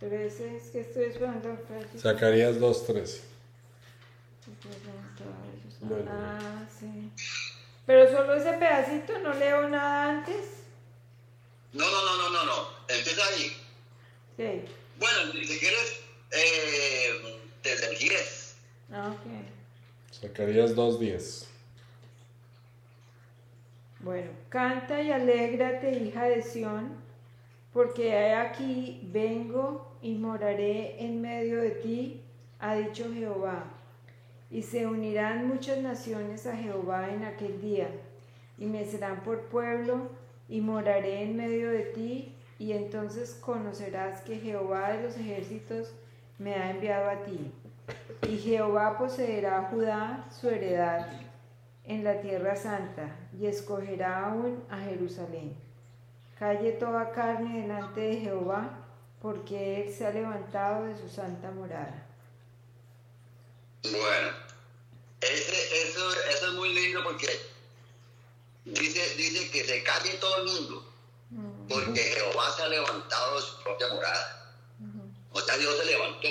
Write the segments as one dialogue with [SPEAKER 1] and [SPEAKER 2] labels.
[SPEAKER 1] 13, es que estoy esperando.
[SPEAKER 2] Zacarías 2.13.
[SPEAKER 1] Bueno. Ah, sí. Pero solo ese pedacito, no leo nada antes.
[SPEAKER 3] No, no, no, no, no, no. Empieza ahí.
[SPEAKER 1] Sí.
[SPEAKER 3] Bueno, si quieres, eh, desde el 10.
[SPEAKER 1] Ah, ok.
[SPEAKER 2] Zacarías 2.10.
[SPEAKER 1] Bueno, canta y alégrate, hija de Sión, porque aquí vengo y moraré en medio de ti, ha dicho Jehová. Y se unirán muchas naciones a Jehová en aquel día, y me serán por pueblo, y moraré en medio de ti, y entonces conocerás que Jehová de los ejércitos me ha enviado a ti. Y Jehová poseerá a Judá su heredad en la tierra santa, y escogerá aún a Jerusalén. Calle toda carne delante de Jehová, porque Él se ha levantado de su santa morada.
[SPEAKER 3] Bueno, eso, eso es muy lindo porque dice, dice que se calle todo el mundo, porque Jehová se ha levantado de su propia morada. O sea, Dios se levantó.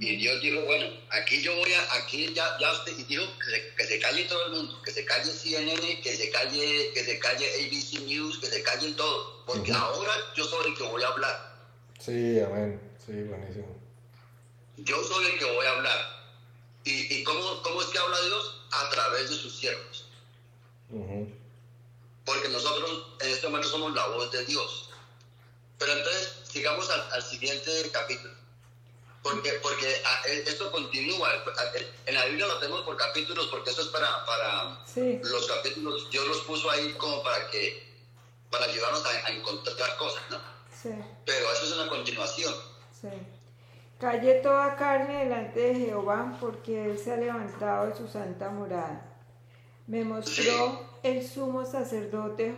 [SPEAKER 3] Y Dios dijo, bueno, aquí yo voy a, aquí ya, ya usted, y dijo que se, que se, calle todo el mundo, que se calle CNN, que se calle, que se calle ABC News, que se calle todo, porque ahora yo soy el que voy a hablar.
[SPEAKER 2] Sí, amén, sí, buenísimo.
[SPEAKER 3] Yo soy el que voy a hablar. ¿Y, y cómo, cómo, es que habla Dios? A través de sus siervos. Porque nosotros en este momento somos la voz de Dios. Pero entonces, sigamos al, al siguiente capítulo. Porque, porque ah, esto continúa. En la Biblia lo tenemos por capítulos, porque eso es para, para
[SPEAKER 1] sí.
[SPEAKER 3] los capítulos. Dios los puso ahí como para que para ayudarnos a, a encontrar cosas, ¿no?
[SPEAKER 1] Sí.
[SPEAKER 3] Pero eso es una continuación.
[SPEAKER 1] Sí. Calle toda carne delante de Jehová, porque Él se ha levantado de su santa morada. Me mostró
[SPEAKER 3] Sí.
[SPEAKER 1] el sumo sacerdote,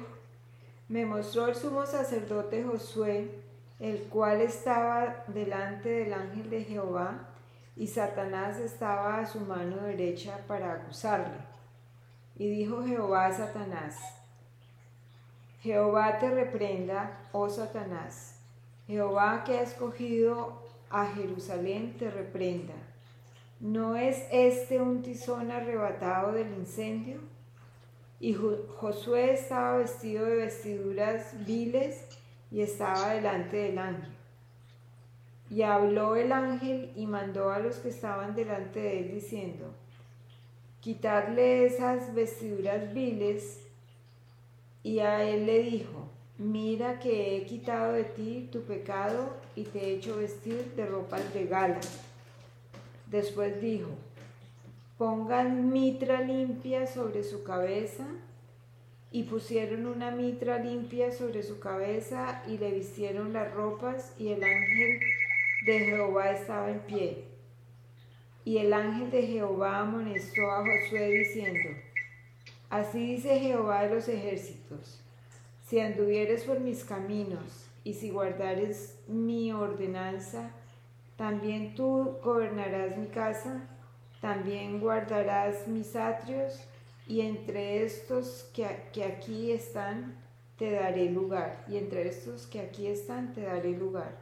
[SPEAKER 1] me mostró el sumo sacerdote Josué, el cual estaba delante del ángel de Jehová, y Satanás estaba a su mano derecha para acusarle. Y dijo Jehová a Satanás, Jehová te reprenda, oh Satanás. Jehová que ha escogido a Jerusalén te reprenda. ¿No es este un tizón arrebatado del incendio? Y Jo- Josué estaba vestido de vestiduras viles y estaba delante del ángel. Y habló el ángel y mandó a los que estaban delante de él diciendo, Quitadle esas vestiduras viles. Y a él le dijo, Mira que he quitado de ti tu pecado y te he hecho vestir de ropas de gala. Después dijo, pongan mitra limpia sobre su cabeza. Y pusieron una mitra limpia sobre su cabeza y le vistieron las ropas y el ángel de Jehová estaba en pie. Y el ángel de Jehová amonestó a Josué diciendo, Así dice Jehová de los ejércitos, si anduvieres por mis caminos y si guardares mi ordenanza, también tú gobernarás mi casa, también guardarás mis atrios, y entre estos que, que aquí están te daré lugar, y entre estos que aquí están te daré lugar.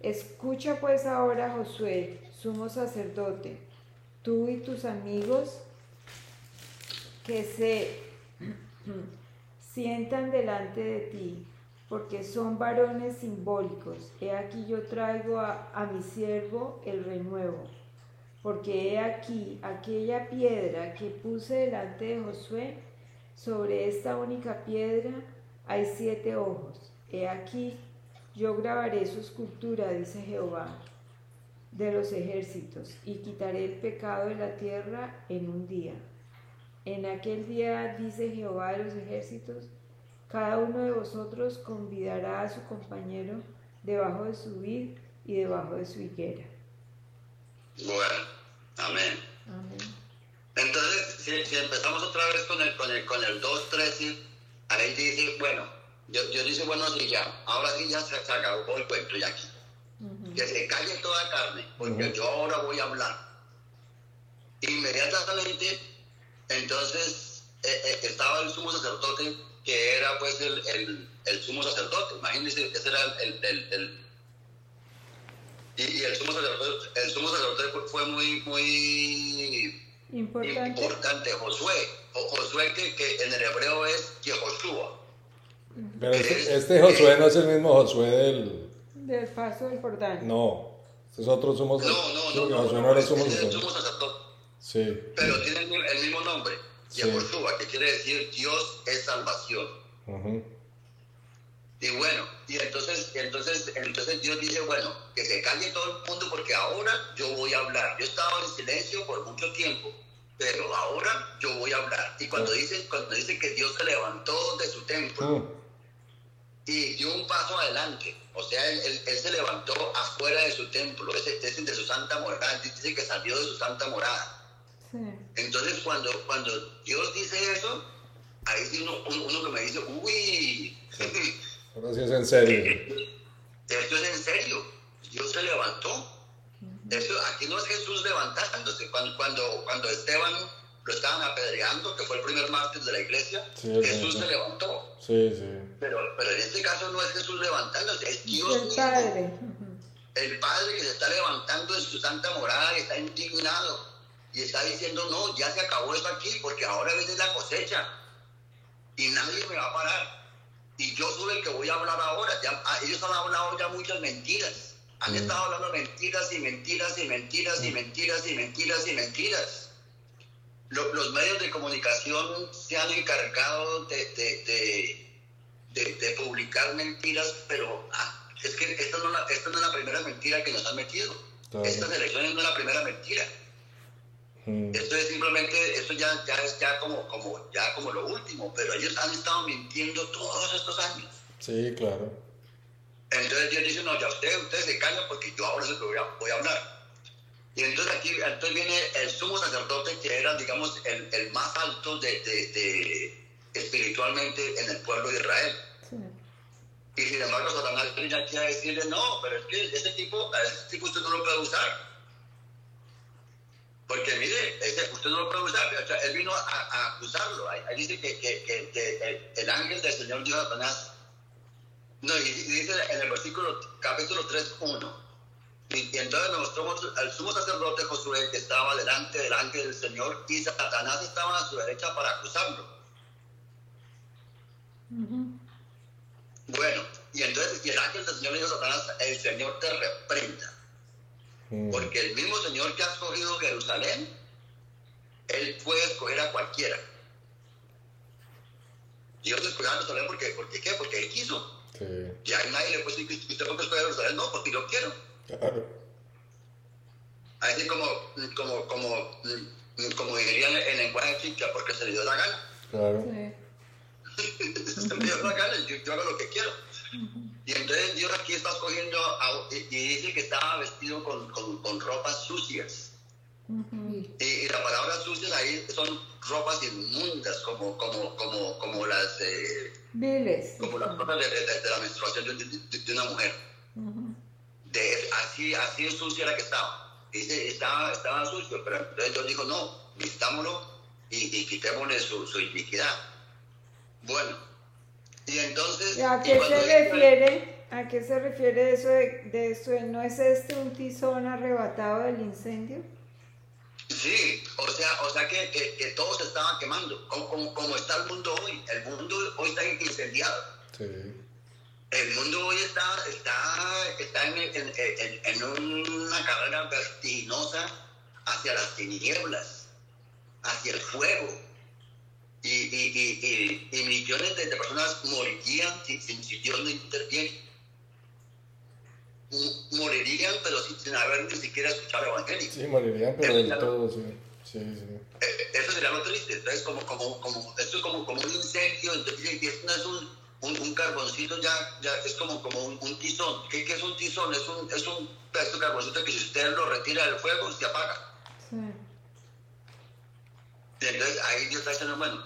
[SPEAKER 1] Escucha pues ahora, Josué, sumo sacerdote, tú y tus amigos que se sientan delante de ti, porque son varones simbólicos. He aquí yo traigo a, a mi siervo el renuevo, porque he aquí aquella piedra que puse delante de Josué, sobre esta única piedra hay siete ojos. He aquí yo grabaré su escultura, dice Jehová, de los ejércitos, y quitaré el pecado de la tierra en un día. En aquel día, dice Jehová de los ejércitos, cada uno de vosotros convidará a su compañero debajo de su vid y debajo de su higuera.
[SPEAKER 3] Bueno, amén.
[SPEAKER 1] Amén.
[SPEAKER 3] Entonces, si, si empezamos otra vez con el, con el, con el 2.13, ahí dice, bueno, Dios, Dios dice, bueno, sí, ya, ahora sí ya se, se acabó el cuento ya aquí. Que se calle toda carne, porque
[SPEAKER 2] Ujú.
[SPEAKER 3] yo ahora voy a hablar. Inmediatamente, entonces, eh, eh, estaba el sumo sacerdote, que era pues el, el, el sumo sacerdote. Imagínense, ese era el, el, el, Y, y el, sumo sacerdote, el sumo sacerdote fue- fue muy, muy
[SPEAKER 1] Importante.
[SPEAKER 3] importante, Josué. Jo- Josué que, que en el hebreo es Yehoshua.
[SPEAKER 2] Pero este, este Josué no es el mismo Josué del.
[SPEAKER 1] Del paso del Jordán.
[SPEAKER 2] No. Este es otro sumo
[SPEAKER 3] No, no, no, no,
[SPEAKER 2] Josué
[SPEAKER 3] no,
[SPEAKER 2] no era
[SPEAKER 3] es el
[SPEAKER 2] sacerdote.
[SPEAKER 3] sumo sacerdote.
[SPEAKER 2] Sí.
[SPEAKER 3] Pero tiene el, mi- el mismo nombre,
[SPEAKER 2] Sí.
[SPEAKER 3] Yehoshua, que quiere decir Dios es salvación. Y bueno, y entonces, entonces, entonces Dios dice, bueno, que se calle todo el mundo porque ahora yo voy a hablar. Yo estaba en silencio por mucho tiempo, pero ahora yo voy a hablar. Y cuando dice, cuando dice que Dios se levantó de su templo
[SPEAKER 2] Mm.
[SPEAKER 3] y dio un paso adelante, o sea, él, él- él se levantó afuera de su templo, ese, ese de su santa morada, dice que salió de su santa morada.
[SPEAKER 1] Sí.
[SPEAKER 3] Entonces, cuando, cuando Dios dice eso, ahí sí uno, uno, uno que me dice, uy,
[SPEAKER 2] Ahora sí es en serio.
[SPEAKER 3] Esto es en serio. Dios se levantó. Eso, aquí no es Jesús levantándose. Cuando, cuando, cuando Esteban lo estaban apedreando, que fue el primer mártir de la iglesia,
[SPEAKER 2] Sí,
[SPEAKER 3] Jesús se levantó.
[SPEAKER 2] Sí, sí.
[SPEAKER 3] Pero, pero en este caso no es Jesús levantándose, es Dios
[SPEAKER 1] El
[SPEAKER 3] mismo.
[SPEAKER 1] Padre. Ujú.
[SPEAKER 3] El Padre que se está levantando en su santa morada y está indignado. Y está diciendo, no, ya se acabó eso aquí, porque ahora viene la cosecha. Y nadie me va a parar. Y yo soy el que voy a hablar ahora. Ya- ah, ellos han hablado ya muchas mentiras. Han
[SPEAKER 2] Mm.
[SPEAKER 3] estado hablando mentiras y mentiras y mentiras y mentiras y mentiras y mentiras. Lo- los medios de comunicación se han encargado de, de- de- de- publicar mentiras, pero ah, es que esta no, la- esta no es la primera mentira que nos han metido. Estas elecciones no es la primera mentira.
[SPEAKER 2] Mm.
[SPEAKER 3] Esto es simplemente, esto ya, ya es ya como, como, ya como lo último, pero ellos han estado mintiendo todos estos años.
[SPEAKER 2] Sí, claro.
[SPEAKER 3] Entonces Dios dice, no, ya ustedes, ustedes se callan porque yo ahora que voy a, voy a hablar. Y entonces aquí entonces viene el sumo sacerdote que era, digamos, el, el más alto de, de- de- espiritualmente en el pueblo de Israel.
[SPEAKER 1] Sí.
[SPEAKER 3] Y sin embargo, Satanás viene aquí a decirle, no, pero es que ese tipo, a ese tipo usted no lo puede usar. Porque mire, usted no lo puede usar. O sea, él vino a, a acusarlo. Ahí, ahí dice que, que- que- que el, el ángel del Señor dijo a Satanás, no, y, dice en el versículo, capítulo 3, 1. Y, y entonces nos mostró al sumo sacerdote Josué que estaba delante del ángel del Señor y Satanás estaba a su derecha para acusarlo. Bueno, y entonces y el ángel del Señor dijo a Satanás, el Señor te reprenda. Porque el mismo Señor que ha escogido Jerusalén, Él puede escoger a cualquiera. Dios escogió a Jerusalén porque, porque ¿qué? Porque Él quiso.
[SPEAKER 2] Sí,
[SPEAKER 3] Y ahí nadie le puede decir que usted puede escoger a Jerusalén, no, porque yo quiero.
[SPEAKER 2] claro.
[SPEAKER 3] Así como, como, como, como dirían en lenguaje chicha, porque se le dio la gana.
[SPEAKER 2] Claro.
[SPEAKER 1] Sí.
[SPEAKER 3] se me dio la gana, yo, yo hago lo que quiero. Y entonces Dios aquí está escogiendo, a- y, dice que estaba vestido con, con, con ropas sucias. Y, y la palabra sucias ahí son ropas inmundas, como, como, como, como las, eh,
[SPEAKER 1] Viles.
[SPEAKER 3] como las ropas de, de- de la menstruación de, de- una mujer. Así, así de sucia era que estaba. Dice, estaba, estaba sucio, pero entonces Dios dijo, no, vistámoslo y, y quitémosle su, su iniquidad. Bueno, y entonces...
[SPEAKER 1] ¿Y ¿A qué se
[SPEAKER 3] dice-
[SPEAKER 1] refiere? ¿A qué se refiere eso de, de eso? de, ¿No es este un tizón arrebatado del incendio?
[SPEAKER 3] Sí, o sea, o sea que, que, que todo se estaba quemando, como, como, como está el mundo hoy. El mundo hoy está incendiado.
[SPEAKER 2] Sí.
[SPEAKER 3] El mundo hoy está, está, está en, en- en- en una carrera vertiginosa hacia las tinieblas, hacia el fuego. Y, y, y, y, y millones de, de personas morirían si, si- si Dios no interviene. Morirían, pero sin, sin haber ni siquiera escuchado el Evangelio.
[SPEAKER 2] Sí, morirían, pero del todo, sí. Sí, sí.
[SPEAKER 3] Eh, eso sería lo triste. Entonces, como, como, como, esto es como, como un incendio, entonces, y esto no es un, un, un carboncito, ya, ya es como, como un, un tizón. ¿Qué, qué es un tizón? Es un, es un pedazo de carboncito que si usted lo retira del fuego, se apaga.
[SPEAKER 1] Sí.
[SPEAKER 3] Entonces, ahí Dios está diciendo, bueno,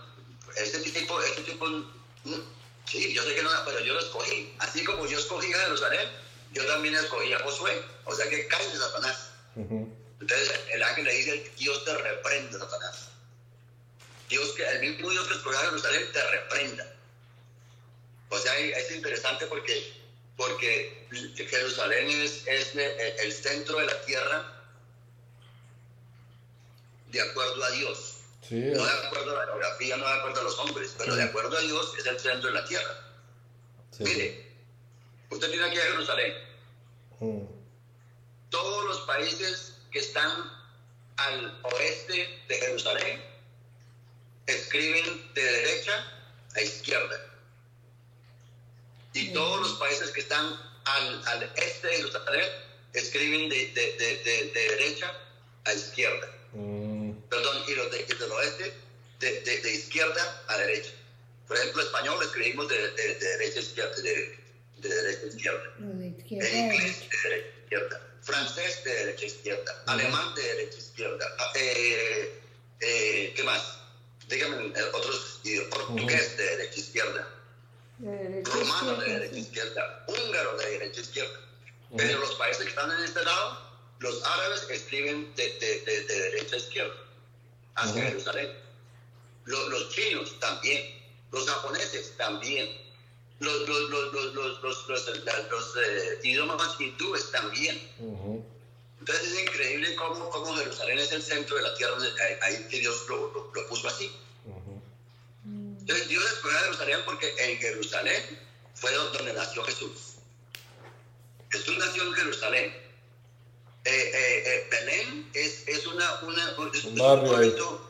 [SPEAKER 3] este tipo, este tipo, mm, sí, yo sé que no, pero yo lo escogí. Así como yo escogí a Jerusalén, yo también escogí a Josué. O sea que cállese, Satanás.
[SPEAKER 2] Ujú.
[SPEAKER 3] Entonces el ángel le dice, Dios te reprenda, Satanás. Dios que, el mismo Dios que escogió a Jerusalén te reprenda. O sea, es interesante porque porque Jerusalén es, es el centro de la tierra de acuerdo a Dios.
[SPEAKER 2] Sí,
[SPEAKER 3] No de acuerdo a la geografía, no de acuerdo a los hombres, pero de acuerdo a Dios es el centro de la tierra.
[SPEAKER 2] sí.
[SPEAKER 3] Mire, usted tiene aquí a Jerusalén.
[SPEAKER 2] Mm,
[SPEAKER 3] Todos los países que están al oeste de Jerusalén escriben de derecha a izquierda. Y todos los países que están al, al este de Jerusalén escriben de, de- de- de- de derecha a izquierda.
[SPEAKER 2] mm,
[SPEAKER 3] de- del oeste de, de- de izquierda a derecha. Por ejemplo, español escribimos de, de- de derecha a izquierda. De, de derecha a izquierda. Inglés de derecha a izquierda, francés de derecha a izquierda, alemán de derecha a izquierda, ah, eh, eh, ¿qué más? Dígame eh, otros idiomas, portugués de derecha a izquierda, rumano de derecha a izquierda, húngaro de derecha a izquierda. Pero los países que están en este lado, los árabes escriben de, de- de- de derecha a izquierda, hacia. Jerusalén. Lo- los chinos también, los japoneses también, los, los, los, los, los, los, los- los, eh, idiomas hindúes también.
[SPEAKER 2] ujú.
[SPEAKER 3] Entonces es increíble cómo, cómo Jerusalén es el centro de la tierra, donde- ahí- ahí que Dios lo, lo- lo puso así. Entonces Dios escogió a Jerusalén porque en Jerusalén fue donde nació Jesús. Jesús nació en Jerusalén. Eh, eh, eh, Belén es, es una, una es,
[SPEAKER 2] Un barrio.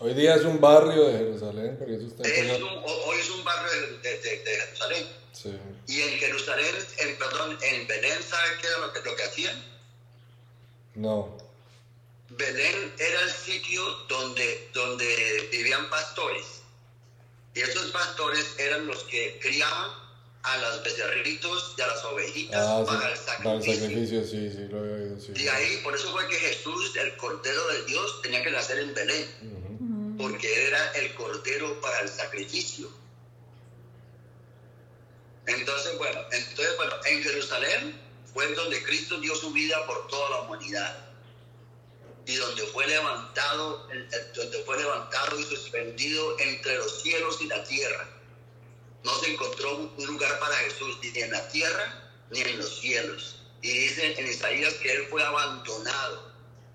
[SPEAKER 2] Hoy día es un barrio de Jerusalén, porque eso está
[SPEAKER 3] Es un- hoy es un barrio de, de- de- Jerusalén.
[SPEAKER 2] Sí.
[SPEAKER 3] Y en Jerusalén, en, perdón, en Belén, ¿sabe qué era lo que, lo que hacían?
[SPEAKER 2] No.
[SPEAKER 3] Belén era el sitio donde, donde vivían pastores. Y esos pastores eran los que criaban a los becerritos y a las ovejitas
[SPEAKER 2] Ah, sí.
[SPEAKER 3] para el
[SPEAKER 2] Para el
[SPEAKER 3] sacrificio.
[SPEAKER 2] sí, sí, lo había oído, sí.
[SPEAKER 3] Y ahí, por eso fue que Jesús, el Cordero de Dios, tenía que nacer en Belén, porque era el Cordero para el sacrificio. Entonces, bueno, entonces, bueno, en Jerusalén fue donde Cristo dio su vida por toda la humanidad y donde fue levantado, donde fue levantado y suspendido entre los cielos y la tierra. No se encontró un lugar para Jesús ni en la tierra ni en los cielos. Y dice en Isaías que él fue abandonado,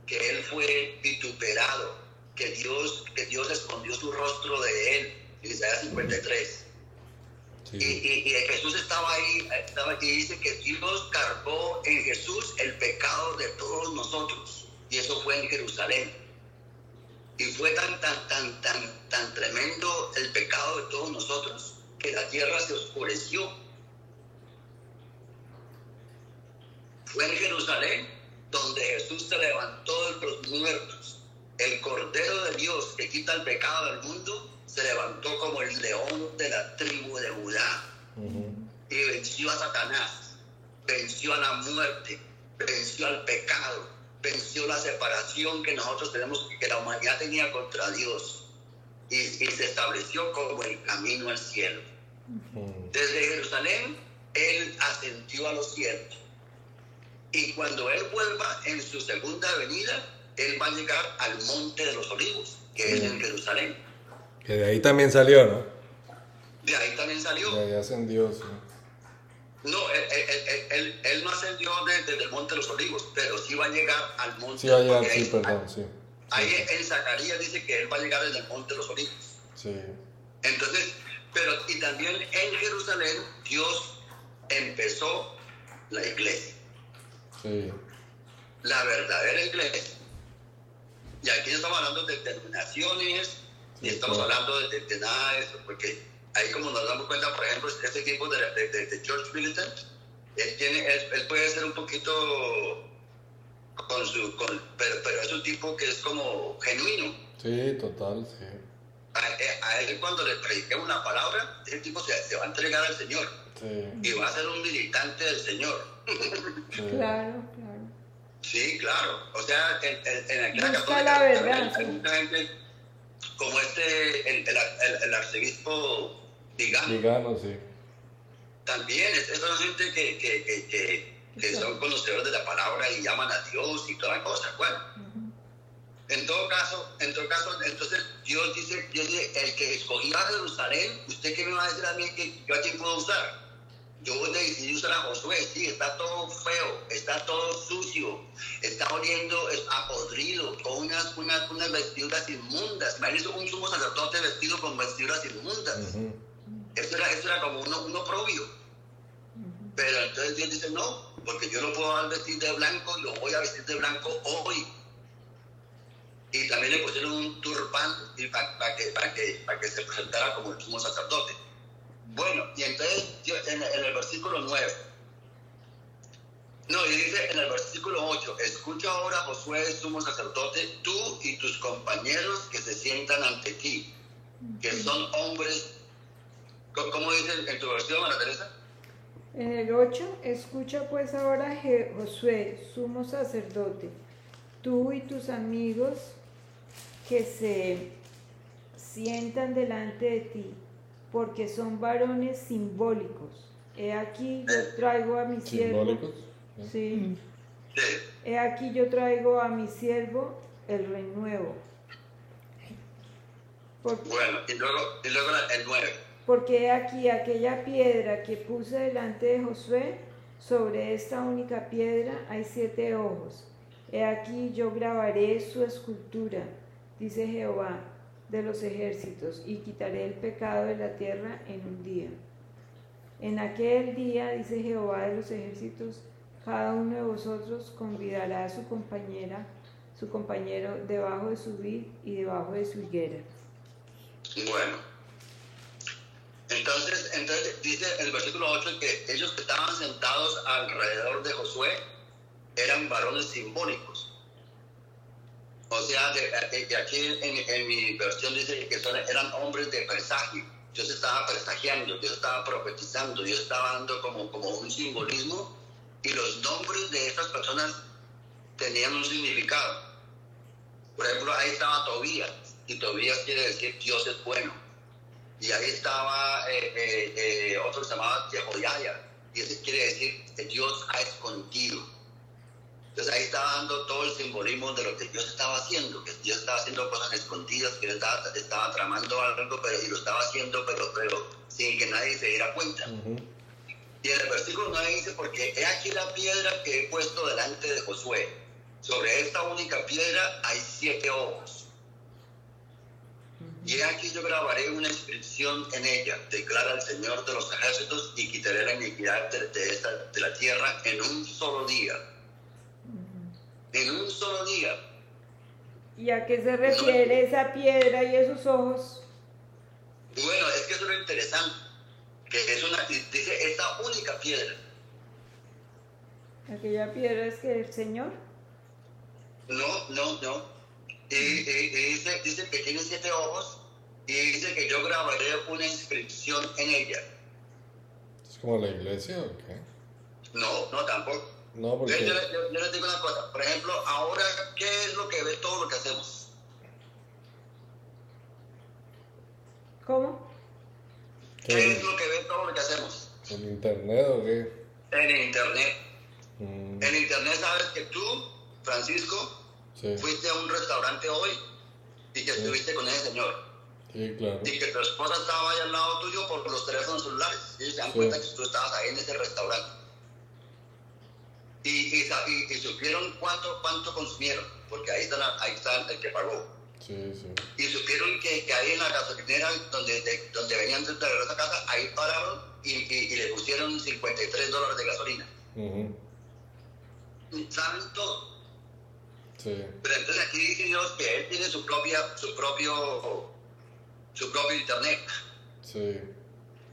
[SPEAKER 3] que él fue vituperado, que Dios, que Dios escondió su rostro de él. Isaías 53. Y,
[SPEAKER 2] Sí.
[SPEAKER 3] y- y Jesús estaba ahí, estaba, y dice que Dios cargó en Jesús el pecado de todos nosotros. Y eso fue en Jerusalén. Y fue tan, tan, tan, tan, tan tremendo el pecado de todos nosotros que la tierra se oscureció. Fue en Jerusalén donde Jesús se levantó de los muertos. El Cordero de Dios que quita el pecado del mundo se levantó como el león de la tribu de Judá y venció a Satanás, venció a la muerte, venció al pecado, venció la separación que nosotros tenemos, que la humanidad tenía contra Dios y, y se estableció como el camino al cielo. Desde Jerusalén, Él ascendió a los cielos. Y cuando Él vuelva en su segunda venida, Él va a llegar al monte de los olivos, que es en Jerusalén.
[SPEAKER 2] Que de ahí también salió, ¿no?
[SPEAKER 3] De ahí también salió.
[SPEAKER 2] De ahí ascendió, sí.
[SPEAKER 3] No, él, él- él- él- él no ascendió desde el Monte de los Olivos, pero sí va a llegar al Monte
[SPEAKER 2] Sí, allá,
[SPEAKER 3] porque
[SPEAKER 2] sí,
[SPEAKER 3] ahí-
[SPEAKER 2] perdón, sí.
[SPEAKER 3] Ahí en Zacarías dice que él va a llegar desde el Monte de los Olivos.
[SPEAKER 2] Sí.
[SPEAKER 3] Entonces, pero y también en Jerusalén Dios empezó la iglesia,
[SPEAKER 2] Sí.
[SPEAKER 3] la verdadera iglesia. Y aquí estamos hablando de denominaciones, ni
[SPEAKER 2] Sí,
[SPEAKER 3] estamos
[SPEAKER 2] claro.
[SPEAKER 3] hablando de, de nada de eso, porque ahí como nos damos cuenta, por ejemplo, este tipo de, de, de- de George Militant, él, tiene, él, él puede ser un poquito con su, con- pero, pero es un tipo que es como genuino.
[SPEAKER 2] Sí, total, sí.
[SPEAKER 3] A, a él cuando le prediqué una palabra, ese tipo se, se va a entregar al Señor
[SPEAKER 2] Sí.
[SPEAKER 3] y va a ser un militante del Señor.
[SPEAKER 2] sí.
[SPEAKER 1] Claro, claro.
[SPEAKER 3] Sí, claro. O sea, en, en, en aquella
[SPEAKER 1] Busca
[SPEAKER 3] católica
[SPEAKER 1] la verdad,
[SPEAKER 3] hay, mucha gente como este, el, el, el- el arzobispo Digano,
[SPEAKER 2] Digano, sí.
[SPEAKER 3] también. Es, es una gente que, que, que, que, que son conocedores de la palabra y llaman a Dios y todas cosas. Bueno,
[SPEAKER 1] Ujú.
[SPEAKER 3] En todo caso, en todo caso, entonces Dios dice, Dios dice, el que escogía a Jerusalén, ¿usted qué me va a decir a mí que yo a quién puedo usar? usar a Josué, sí, está todo feo, está todo sucio, está oliendo a podrido, con unas, unas, unas vestiduras inmundas. Imagínense un sumo sacerdote vestido con vestiduras inmundas. eso, era, eso era como uno, uno propio. Pero entonces Dios dice, no, porque yo no puedo vestir de blanco, lo voy a vestir de blanco hoy. Y también le pusieron un turbán para, que, para, que, para que se presentara como el sumo sacerdote. Bueno, y entonces en, el versículo 9, no, y dice en el versículo 8, escucha ahora Josué, sumo sacerdote, tú y tus compañeros que se sientan ante ti, que son hombres, ¿cómo dice en tu versión, Ana Teresa?
[SPEAKER 1] En el 8, escucha pues ahora Josué, sumo sacerdote, tú y tus amigos que se sientan delante de ti porque son varones simbólicos. He aquí yo traigo a mi siervo. ¿Simbólicos? Sí. He aquí yo traigo a mi siervo el renuevo.
[SPEAKER 3] bueno, y luego, y luego el 9.
[SPEAKER 1] Porque he aquí aquella piedra que puse delante de Josué, sobre esta única piedra hay siete ojos. He aquí yo grabaré su escultura, dice Jehová, de los ejércitos y quitaré el pecado de la tierra en un día. En aquel día, dice Jehová de los ejércitos, cada uno de vosotros convidará a su compañera, su compañero debajo de su vid y debajo de su higuera.
[SPEAKER 3] Bueno, entonces, entonces dice el versículo 8 que ellos que estaban sentados alrededor de Josué eran varones simbólicos. O sea, de, aquí en, mi versión dice que eran hombres de presagio. Dios estaba presagiando, Dios estaba profetizando, Dios estaba dando como, como un simbolismo y los nombres de estas personas tenían un significado. Por ejemplo, ahí estaba Tobías, y Tobías quiere decir Dios es bueno. Y ahí estaba eh, eh, eh, otro que se y ese quiere decir que Dios ha escondido. Entonces ahí estaba dando todo el simbolismo de lo que Dios estaba haciendo, que Dios estaba haciendo cosas escondidas, que Él estaba, tramando algo, pero y lo estaba haciendo, pero, pero sin que nadie se diera cuenta. Y en el versículo 9 dice, porque he aquí la piedra que he puesto delante de Josué. Sobre esta única piedra hay siete ojos. Y aquí yo grabaré una inscripción en ella, declara el Señor de los ejércitos, y quitaré la iniquidad de, de la tierra en un solo día en un solo día.
[SPEAKER 1] ¿Y a qué se refiere esa piedra y esos ojos?
[SPEAKER 3] Bueno, es que eso es lo interesante, que es una, dice, esta única piedra.
[SPEAKER 1] ¿Aquella piedra es que el Señor?
[SPEAKER 3] No, no, no. Y, dice, dice que tiene siete ojos y dice que yo grabaré una inscripción en ella.
[SPEAKER 2] ¿Es como la iglesia o qué?
[SPEAKER 3] No, no, tampoco.
[SPEAKER 2] No, porque...
[SPEAKER 3] Yo, les digo una cosa, por ejemplo, ahora, ¿qué es lo que ve todo lo que hacemos?
[SPEAKER 1] ¿Cómo?
[SPEAKER 3] ¿Qué, es lo que ve todo lo que hacemos?
[SPEAKER 2] ¿En internet o qué?
[SPEAKER 3] En internet. Mm. En internet sabes que tú, Francisco, fuiste a un restaurante hoy y que estuviste con ese señor.
[SPEAKER 2] Sí, claro.
[SPEAKER 3] Y que tu esposa estaba ahí al lado tuyo por los teléfonos celulares. Y ellos se dan cuenta que tú estabas ahí en ese restaurante y, y, supieron cuánto, cuánto consumieron, porque ahí está, ahí está el que pagó.
[SPEAKER 2] Sí, sí.
[SPEAKER 3] Y supieron que, que, ahí en la gasolinera donde, donde venían de regreso a casa, ahí pararon y, y, le pusieron 53 dólares de gasolina. Saben todo.
[SPEAKER 2] Sí.
[SPEAKER 3] Pero entonces aquí dice Dios que Él tiene su, propia, su, propio, su propio internet.
[SPEAKER 2] Sí.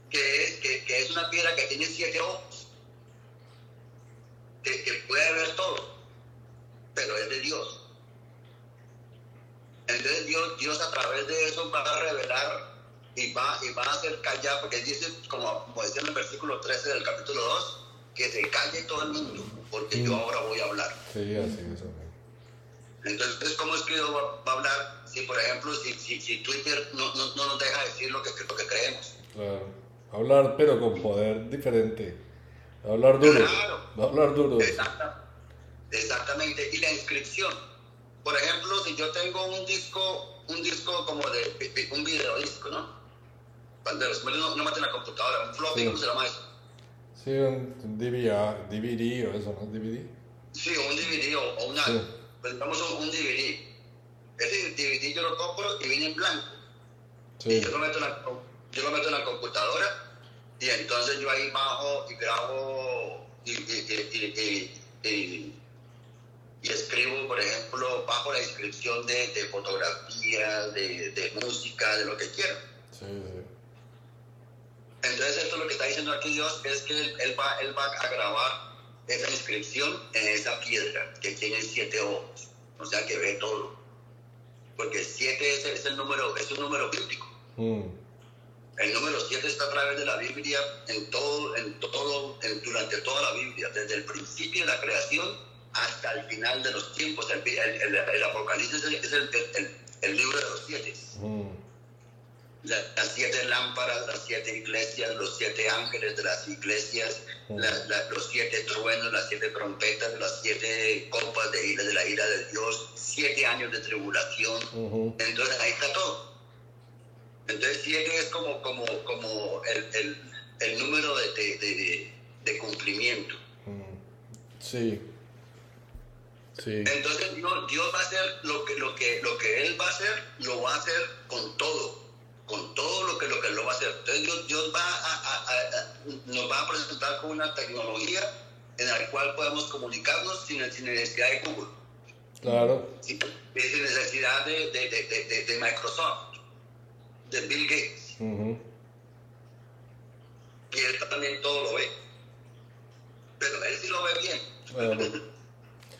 [SPEAKER 3] Que es, que, que es una piedra que tiene siete ojos que, puede ver todo, pero es de Dios. Entonces Dios, Dios a través de eso va a revelar y va, y va a hacer callar, porque dice, como, como decía en el versículo 13 del capítulo 2, que se calle todo el mundo, porque yo ahora voy a hablar.
[SPEAKER 2] Sí, así es.
[SPEAKER 3] Entonces, ¿cómo es que Dios va, a hablar si, por ejemplo, si, si, Twitter no, no, no, nos deja decir lo que, lo que creemos?
[SPEAKER 2] Claro. Hablar, pero con poder diferente. Hablar duro.
[SPEAKER 3] Claro.
[SPEAKER 2] Hablar duro.
[SPEAKER 3] exactamente. Y la inscripción. Por ejemplo, si yo tengo un disco, un disco como de, un videodisco, ¿no? Cuando los no, no meten la computadora, un floppy, ¿cómo se llama eso?
[SPEAKER 2] Sí, un, DVD, DVD o eso, ¿no? DVD.
[SPEAKER 3] Sí, un DVD o, o una,
[SPEAKER 2] Sí.
[SPEAKER 3] pues un, un DVD. Ese DVD yo lo compro y viene en blanco. Y
[SPEAKER 2] Sí,
[SPEAKER 3] yo lo meto en la, yo lo meto en la computadora y entonces yo ahí bajo y grabo y, y, y, y- escribo, por ejemplo, bajo la inscripción de, de fotografía, de, de música, de lo que quiera.
[SPEAKER 2] sí, sí.
[SPEAKER 3] Entonces esto lo que está diciendo aquí Dios es que él, él va, él va a grabar esa inscripción en esa piedra que tiene siete ojos, o sea que ve todo. Porque siete es, es el número, es un número bíblico.
[SPEAKER 2] Mm,
[SPEAKER 3] El número 7 está a través de la Biblia en todo, en todo, en- durante toda la Biblia, desde el principio de la creación hasta el final de los tiempos. El, el- el- Apocalipsis es, el, libro de los siete.
[SPEAKER 2] mm,
[SPEAKER 3] La- las siete lámparas, las siete iglesias, los siete ángeles de las iglesias, la- la- los siete truenos, las siete trompetas, las siete copas de ira de la ira de Dios, siete años de tribulación.
[SPEAKER 2] ujú.
[SPEAKER 3] Entonces ahí está todo. Entonces siete es como, como, como el, el, el número de, de, de- de cumplimiento.
[SPEAKER 2] Mm, Sí. Sí.
[SPEAKER 3] Entonces Dios, Dios va a hacer lo que, lo, que, lo que Él va a hacer, lo va a hacer con todo, con todo lo que, lo que Él lo va a hacer. Entonces Dios, Dios va a, a- a- nos va a presentar con una tecnología en la cual podemos comunicarnos sin, sin necesidad de Google,
[SPEAKER 2] Claro.
[SPEAKER 3] sin, sin necesidad de- de Microsoft, de Bill Gates. y él también todo lo ve. Pero él sí lo ve bien.
[SPEAKER 2] Bueno.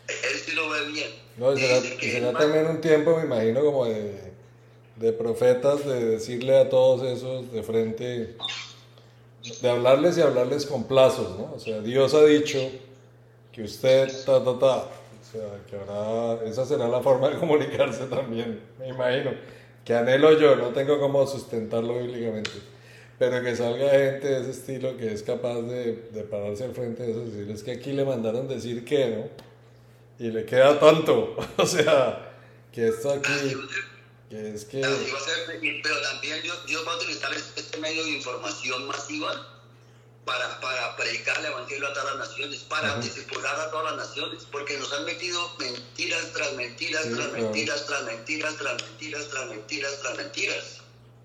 [SPEAKER 3] Él sí lo ve bien.
[SPEAKER 2] No, y será, y será también un tiempo, me imagino, como de, de profetas, de decirle a todos esos de frente, de hablarles y hablarles con plazos, ¿no? O sea, Dios ha dicho que usted, ta, ta, ta. O sea, que ahora, esa será la forma de comunicarse también, me imagino. Que anhelo yo, no tengo cómo sustentarlo bíblicamente. Pero que salga gente de ese estilo que es capaz de, de pararse al frente de eso y decirles que aquí le mandaron decir que, ¿no? y le queda tonto. O sea, que esto aquí, que es que...
[SPEAKER 3] Pero también Dios, Dios va a utilizar este medio de información masiva para, para predicar el evangelio a todas las naciones, para
[SPEAKER 2] Ujú.
[SPEAKER 3] discipular a todas las naciones, porque nos han metido mentiras tras mentiras,
[SPEAKER 2] Sí,
[SPEAKER 3] tras
[SPEAKER 2] claro.
[SPEAKER 3] mentiras, tras mentiras, tras mentiras, tras mentiras, tras mentiras.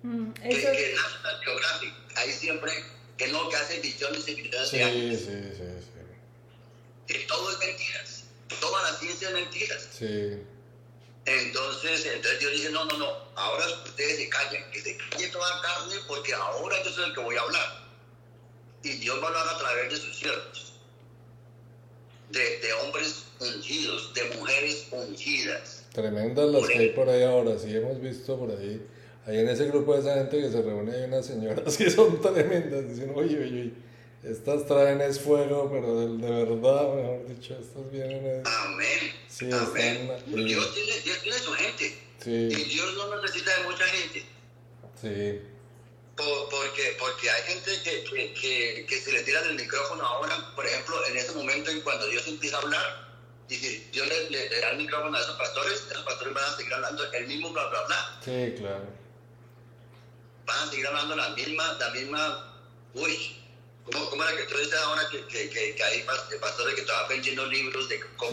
[SPEAKER 1] Mm,
[SPEAKER 3] Que, que National Geographic, ahí siempre, que no, que hace billones y billones
[SPEAKER 2] Sí,
[SPEAKER 3] de
[SPEAKER 2] sí,
[SPEAKER 3] años.
[SPEAKER 2] sí, sí.
[SPEAKER 3] que todo es mentiras. Toda la ciencia es mentiras.
[SPEAKER 2] Sí,
[SPEAKER 3] Entonces, entonces Dios dice, no, no, no, ahora ustedes se callen, que se calle toda carne porque ahora yo soy el que voy a hablar. Y Dios va a hablar a través de sus siervos, de, de hombres ungidos, de mujeres ungidas.
[SPEAKER 2] tremendas las que hay por ahí ahora, sí hemos visto por ahí. Ahí en ese grupo de esa gente que se reúne hay unas señoras que son tremendas, dicen, oye, oye, oye, estas traen es fuego, pero de, de verdad, mejor dicho, estas vienen es...
[SPEAKER 3] Amén.
[SPEAKER 2] Sí,
[SPEAKER 3] Amén.
[SPEAKER 2] están-
[SPEAKER 3] Dios, tiene, Dios tiene su gente.
[SPEAKER 2] Sí,
[SPEAKER 3] Y Dios no necesita de mucha gente.
[SPEAKER 2] sí,
[SPEAKER 3] Por- porque, porque hay gente que, que, que, que se le tira el micrófono ahora, por ejemplo, en ese momento en cuando Dios empieza a hablar, y si Dios le, le- le da el micrófono a esos pastores, esos pastores van a seguir hablando el mismo bla bla bla,
[SPEAKER 2] sí, claro.
[SPEAKER 3] van a seguir hablando la misma, la misma, uy, ¿cómo, cómo era que tú dices ahora que, que, que, que hay pas- pastores que todavía vendiendo libros de cómo,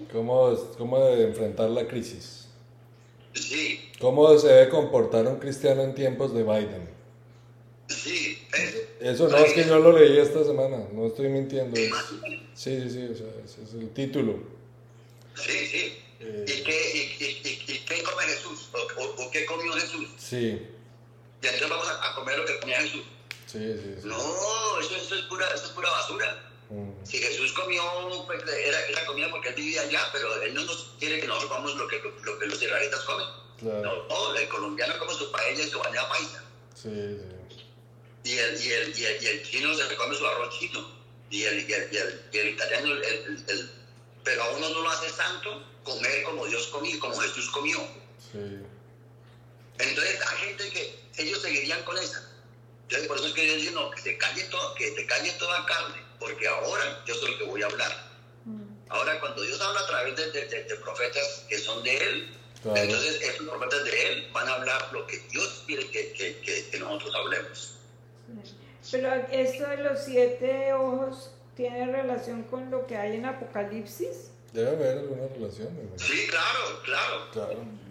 [SPEAKER 2] Sí. ¿Cómo, ¿Cómo enfrentar la crisis?
[SPEAKER 3] sí,
[SPEAKER 2] ¿Cómo se debe comportar un cristiano en tiempos de Biden?
[SPEAKER 3] Sí, es,
[SPEAKER 2] Eso no es que yo lo leí esta semana, no estoy mintiendo. es-. Sí, sí, sí, o sea, ese es el título.
[SPEAKER 3] sí, sí.
[SPEAKER 2] Eh.
[SPEAKER 3] ¿Y qué, y, y, y- y qué come Jesús? ¿O, o- o qué comió Jesús?
[SPEAKER 2] Sí,
[SPEAKER 3] Y entonces vamos a, a comer lo que comía Jesús.
[SPEAKER 2] sí, sí. sí.
[SPEAKER 3] No, eso, eso es, pura, eso es pura basura.
[SPEAKER 2] Mm,
[SPEAKER 3] Si Jesús comió, pues, era, era comida porque él vivía allá, pero él no nos quiere que nosotros comamos lo que, lo, que los israelitas comen.
[SPEAKER 2] claro,
[SPEAKER 3] No, no, el colombiano come su paella y su bañada paisa.
[SPEAKER 2] sí, sí.
[SPEAKER 3] Y el, y el, y el, y el chino se come su arroz chino. Y el, y el, y el, y el italiano, el, el- el- pero a uno no lo hace santo comer como Dios comió, como Jesús comió.
[SPEAKER 2] sí.
[SPEAKER 3] Entonces hay gente que ellos seguirían con esa. Entonces por eso es que Dios dice, no, que se calle todo, que se calle toda carne, porque ahora yo soy el que voy a hablar.
[SPEAKER 1] mm,
[SPEAKER 3] Ahora cuando Dios habla a través de, de- de- de profetas que son de Él,
[SPEAKER 2] Claro.
[SPEAKER 3] entonces esos profetas de Él van a hablar lo que Dios quiere que, que- que- que nosotros hablemos.
[SPEAKER 1] Pero esto de los siete ojos tiene relación con lo que hay en Apocalipsis.
[SPEAKER 2] Debe haber alguna relación.
[SPEAKER 3] Sí, claro, claro. Claro.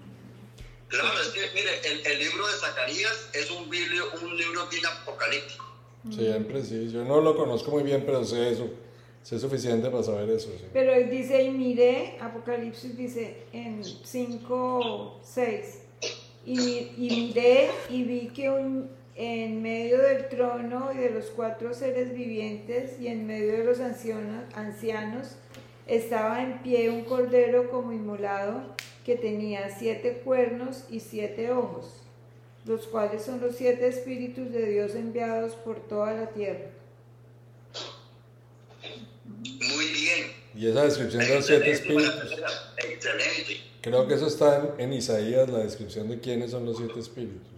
[SPEAKER 3] Claro, es que, mire, el, el libro de Zacarías es un, biblio, un libro bien apocalíptico.
[SPEAKER 2] Siempre, sí. Yo no lo conozco muy bien, pero sé eso. Sé suficiente para saber eso. Sí.
[SPEAKER 1] Pero dice, y miré, Apocalipsis dice en 5, 6, y, y miré y vi que un, en medio del trono y de los cuatro seres vivientes y en medio de los ancianos, ancianos estaba en pie un cordero como inmolado que tenía siete cuernos y siete ojos, los cuales son los siete espíritus de Dios enviados por toda la tierra.
[SPEAKER 3] Muy bien.
[SPEAKER 2] Y esa descripción de los siete espíritus.
[SPEAKER 3] Excelente.
[SPEAKER 2] Creo que eso está en, Isaías, la descripción de quiénes son los siete espíritus.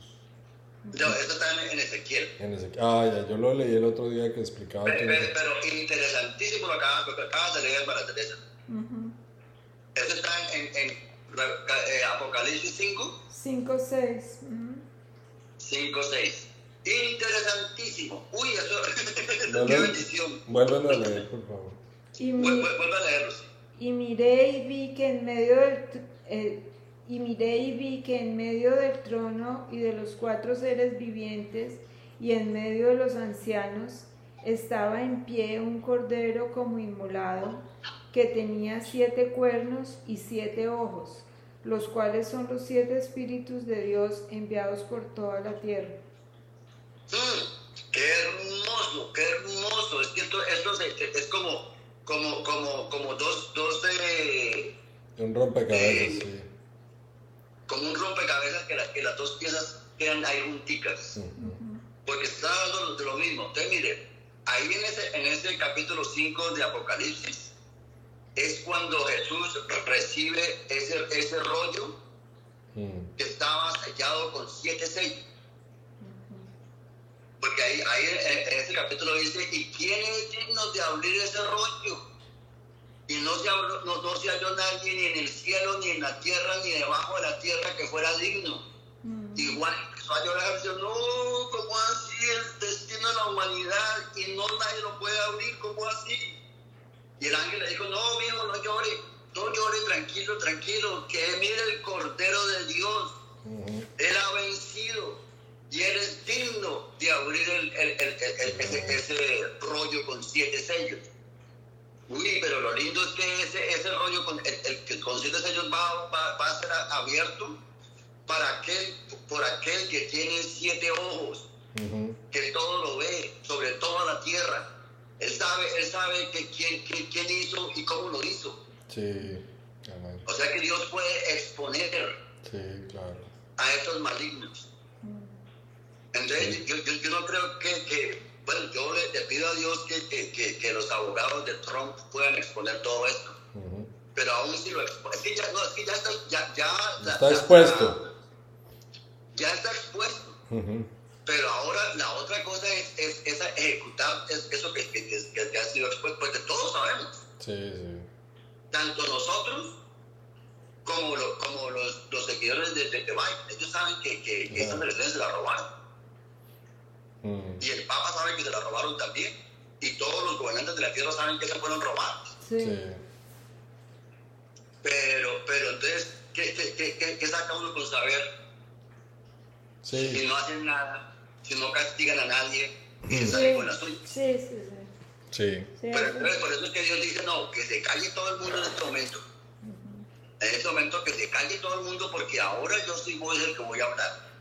[SPEAKER 3] No, eso está en, Ezequiel.
[SPEAKER 2] En Ezequiel. Ah, ya, yo lo leí el otro día que explicaba.
[SPEAKER 3] Pero, pero, interesantísimo lo que acabas, de leer, para Teresa. Eso está en, en eh, Apocalipsis 5.
[SPEAKER 1] 5, 6.
[SPEAKER 3] 5, 6. Interesantísimo. Uy, eso. Qué bendición.
[SPEAKER 2] Vuelvan a leer, por favor.
[SPEAKER 1] Y,
[SPEAKER 3] Vuelvan a leerlo.
[SPEAKER 1] Y miré y vi que en medio del. Eh, y miré y vi que en medio del trono y de los cuatro seres vivientes y en medio de los ancianos estaba en pie un cordero como inmolado que tenía siete cuernos y siete ojos, los cuales son los siete espíritus de Dios enviados por toda la tierra.
[SPEAKER 3] Mm, ¡Qué hermoso! ¡Qué hermoso! Es que esto, es, como, como, como, como dos, dos de...
[SPEAKER 2] Un rompecabezas, sí
[SPEAKER 3] como un rompecabezas que, que las dos piezas quedan ahí junticas. Porque está hablando de lo mismo. Entonces, mire, ahí en ese, en ese capítulo 5 de Apocalipsis es cuando Jesús recibe ese, ese rollo que estaba sellado con siete sellos. Porque ahí, ahí en ese capítulo dice, ¿y quién es digno de abrir ese rollo? Y no se, no, no se halló nadie ni en el cielo, ni en la tierra, ni debajo de la tierra que fuera digno. Mm. Igual empezó a llorar, dijo, no, ¿cómo así el destino de la humanidad? Y no nadie lo puede abrir, ¿cómo así? Y el ángel le dijo, no, mi hijo, no llore, no llore, tranquilo, tranquilo, que mire el Cordero de Dios. Él ha vencido y él es digno de abrir el, el, ese, ese rollo con siete sellos. Uy, pero lo lindo es que ese, ese rollo, con, el, que con siete sellos va, va, a ser abierto para aquel, por aquel que tiene siete ojos, que todo lo ve, sobre toda la tierra. Él sabe, él sabe que quién, quién, hizo y cómo lo hizo.
[SPEAKER 2] Sí,
[SPEAKER 3] O sea que Dios puede exponer a estos malignos. Entonces, yo, yo, yo, no creo que, que bueno, yo le, pido a Dios que, que, que, los abogados de Trump puedan exponer todo esto. Pero aún si lo exponen, es que ya, no, es que ya está, ya, ya,
[SPEAKER 2] está expuesto.
[SPEAKER 3] Ya, está expuesto. Pero ahora la otra cosa es, es, es ejecutar es eso que, que, ha sido expuesto, porque todos sabemos.
[SPEAKER 2] Sí, sí.
[SPEAKER 3] Tanto nosotros como, lo, como los, los seguidores de, de, Biden, ellos saben que, que, que esas elecciones se las robaron. Y el Papa sabe que se la robaron también. Y todos los gobernantes de la tierra saben que se fueron robados.
[SPEAKER 1] Sí.
[SPEAKER 3] Pero, pero entonces, ¿qué, qué, qué, qué saca uno con saber?
[SPEAKER 2] Sí.
[SPEAKER 3] Si no hacen nada, si no castigan a nadie, y se salen con la suya.
[SPEAKER 1] Sí, sí, sí.
[SPEAKER 2] Sí.
[SPEAKER 3] Pero entonces, por eso es que Dios dice, no, que se calle todo el mundo en este momento. En este momento que se calle todo el mundo porque ahora yo soy voy el que voy a hablar.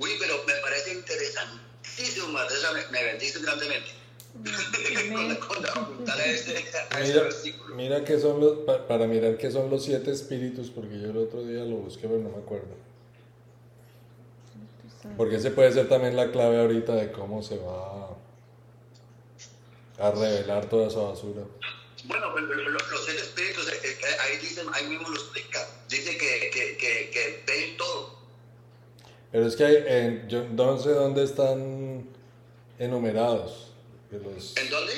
[SPEAKER 3] Uy, pero me parece interesantísimo, Marcela, me, me bendice grandemente. mira,
[SPEAKER 2] mira que son los, para, mirar qué son los siete espíritus, porque yo el otro día lo busqué, pero no me acuerdo. Porque ese puede ser también la clave ahorita de cómo se va a revelar toda esa basura.
[SPEAKER 3] Bueno, los siete espíritus, eh, eh, ahí dicen, ahí mismo lo explica. Dice que, que, que, que ven todo
[SPEAKER 2] pero es que hay, yo no sé dónde están enumerados.
[SPEAKER 3] ¿En dónde?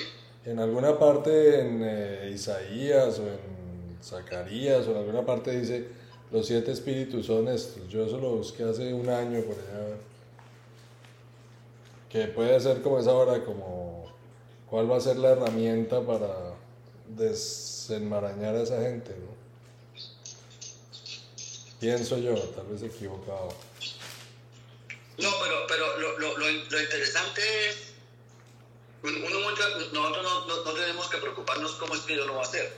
[SPEAKER 2] En alguna parte en eh, Isaías o en Zacarías o en alguna parte dice los siete espíritus son estos. Yo eso lo busqué hace un año por allá. que puede ser como esa hora, como cuál va a ser la herramienta para desenmarañar a esa gente, ¿no? Pienso yo, tal vez equivocado.
[SPEAKER 3] No, pero, pero lo, lo, lo, interesante es, uno nosotros no, no, tenemos que preocuparnos cómo es que Dios lo va a hacer.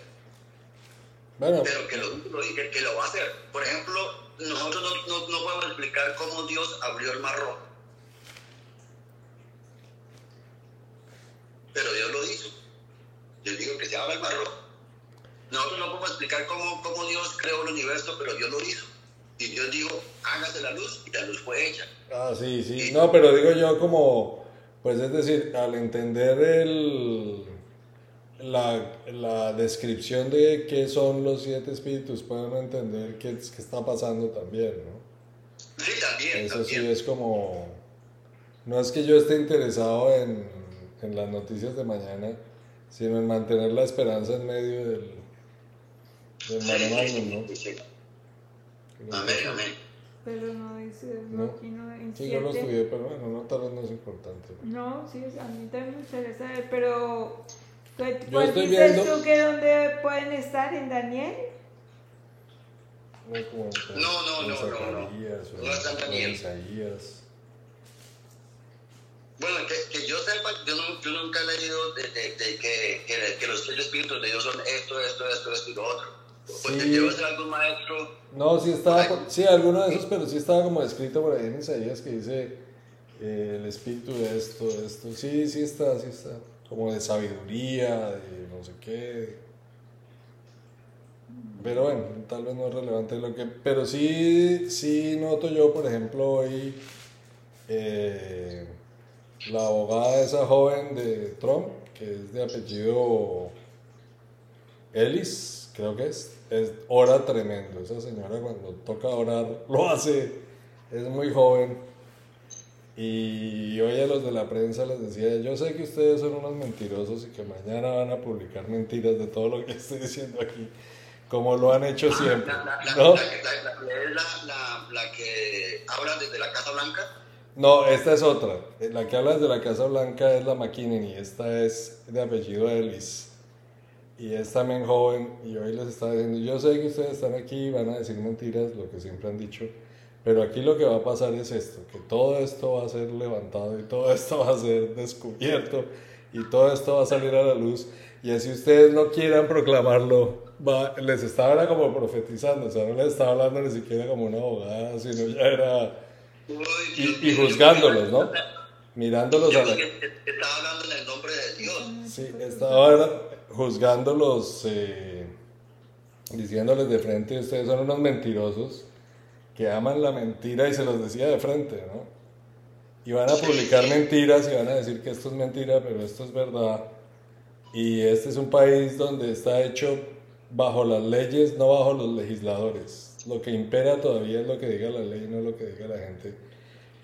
[SPEAKER 3] Bueno. Pero que lo, que, que lo va a hacer. Por ejemplo, nosotros no, no, podemos explicar cómo Dios abrió el mar rojo. Pero Dios lo hizo. Yo digo que se abre el mar rojo. Nosotros no podemos explicar cómo, cómo Dios creó el universo, pero Dios lo hizo. Y Dios dijo, hágase la luz, y la luz fue hecha.
[SPEAKER 2] Ah, sí, sí. No, pero digo yo como, pues es decir, al entender el, la, la descripción de qué son los siete espíritus, pueden entender qué, qué está pasando también, ¿no?
[SPEAKER 3] Sí, también.
[SPEAKER 2] Eso sí es como, no es que yo esté interesado en, en las noticias de mañana, sino en mantener la esperanza en medio del, del sí, ¿no? Sí,
[SPEAKER 3] Amén, amén.
[SPEAKER 1] Pero no dice, no, aquí no
[SPEAKER 2] Sí, yo lo estudié, pero bueno, no, tal vez no es importante.
[SPEAKER 1] No, sí, a mí también me interesa, pero ¿cuál dices viendo... tú que dónde pueden estar en Daniel?
[SPEAKER 3] No, como no, no, no, no, no, no está en Daniel.
[SPEAKER 2] Isaías.
[SPEAKER 3] Bueno, que, que, yo sepa, yo, no, yo nunca he leído de, de, de que, que, que, los espíritus de Dios son esto, esto, esto, esto y lo otro. Pues sí. te algún maestro.
[SPEAKER 2] No, sí estaba, sí, alguno de esos, pero sí estaba como escrito por ahí en Isaías que dice eh, el espíritu de esto, de esto. Sí, sí está, sí está. Como de sabiduría, de no sé qué. Pero bueno, tal vez no es relevante lo que. Pero sí, sí noto yo, por ejemplo, hoy eh, la abogada de esa joven de Trump, que es de apellido Ellis, creo que es, es ora tremendo. Esa señora cuando toca orar lo hace, es muy joven. Y hoy a los de la prensa les decía, yo sé que ustedes son unos mentirosos y que mañana van a publicar mentiras de todo lo que estoy diciendo aquí, como lo han hecho ah, siempre.
[SPEAKER 3] La, ¿no? la, la, que habla desde la Casa Blanca.
[SPEAKER 2] No, esta es otra. La que habla desde la Casa Blanca es la McKinney esta es de apellido Ellis y es también joven y hoy les está diciendo, yo sé que ustedes están aquí y van a decir mentiras, lo que siempre han dicho, pero aquí lo que va a pasar es esto, que todo esto va a ser levantado y todo esto va a ser descubierto y todo esto va a salir a la luz y así ustedes no quieran proclamarlo, va, les estaba como profetizando, o sea, no les estaba hablando ni siquiera como una abogada, sino ya era... Y, y juzgándolos, ¿no? Mirándolos a la...
[SPEAKER 3] Estaba hablando en el nombre de Dios.
[SPEAKER 2] Sí, estaba juzgándolos, eh, diciéndoles de frente, ustedes son unos mentirosos que aman la mentira y se los decía de frente, ¿no? Y van a publicar mentiras y van a decir que esto es mentira, pero esto es verdad. Y este es un país donde está hecho bajo las leyes, no bajo los legisladores. Lo que impera todavía es lo que diga la ley, no lo que diga la gente.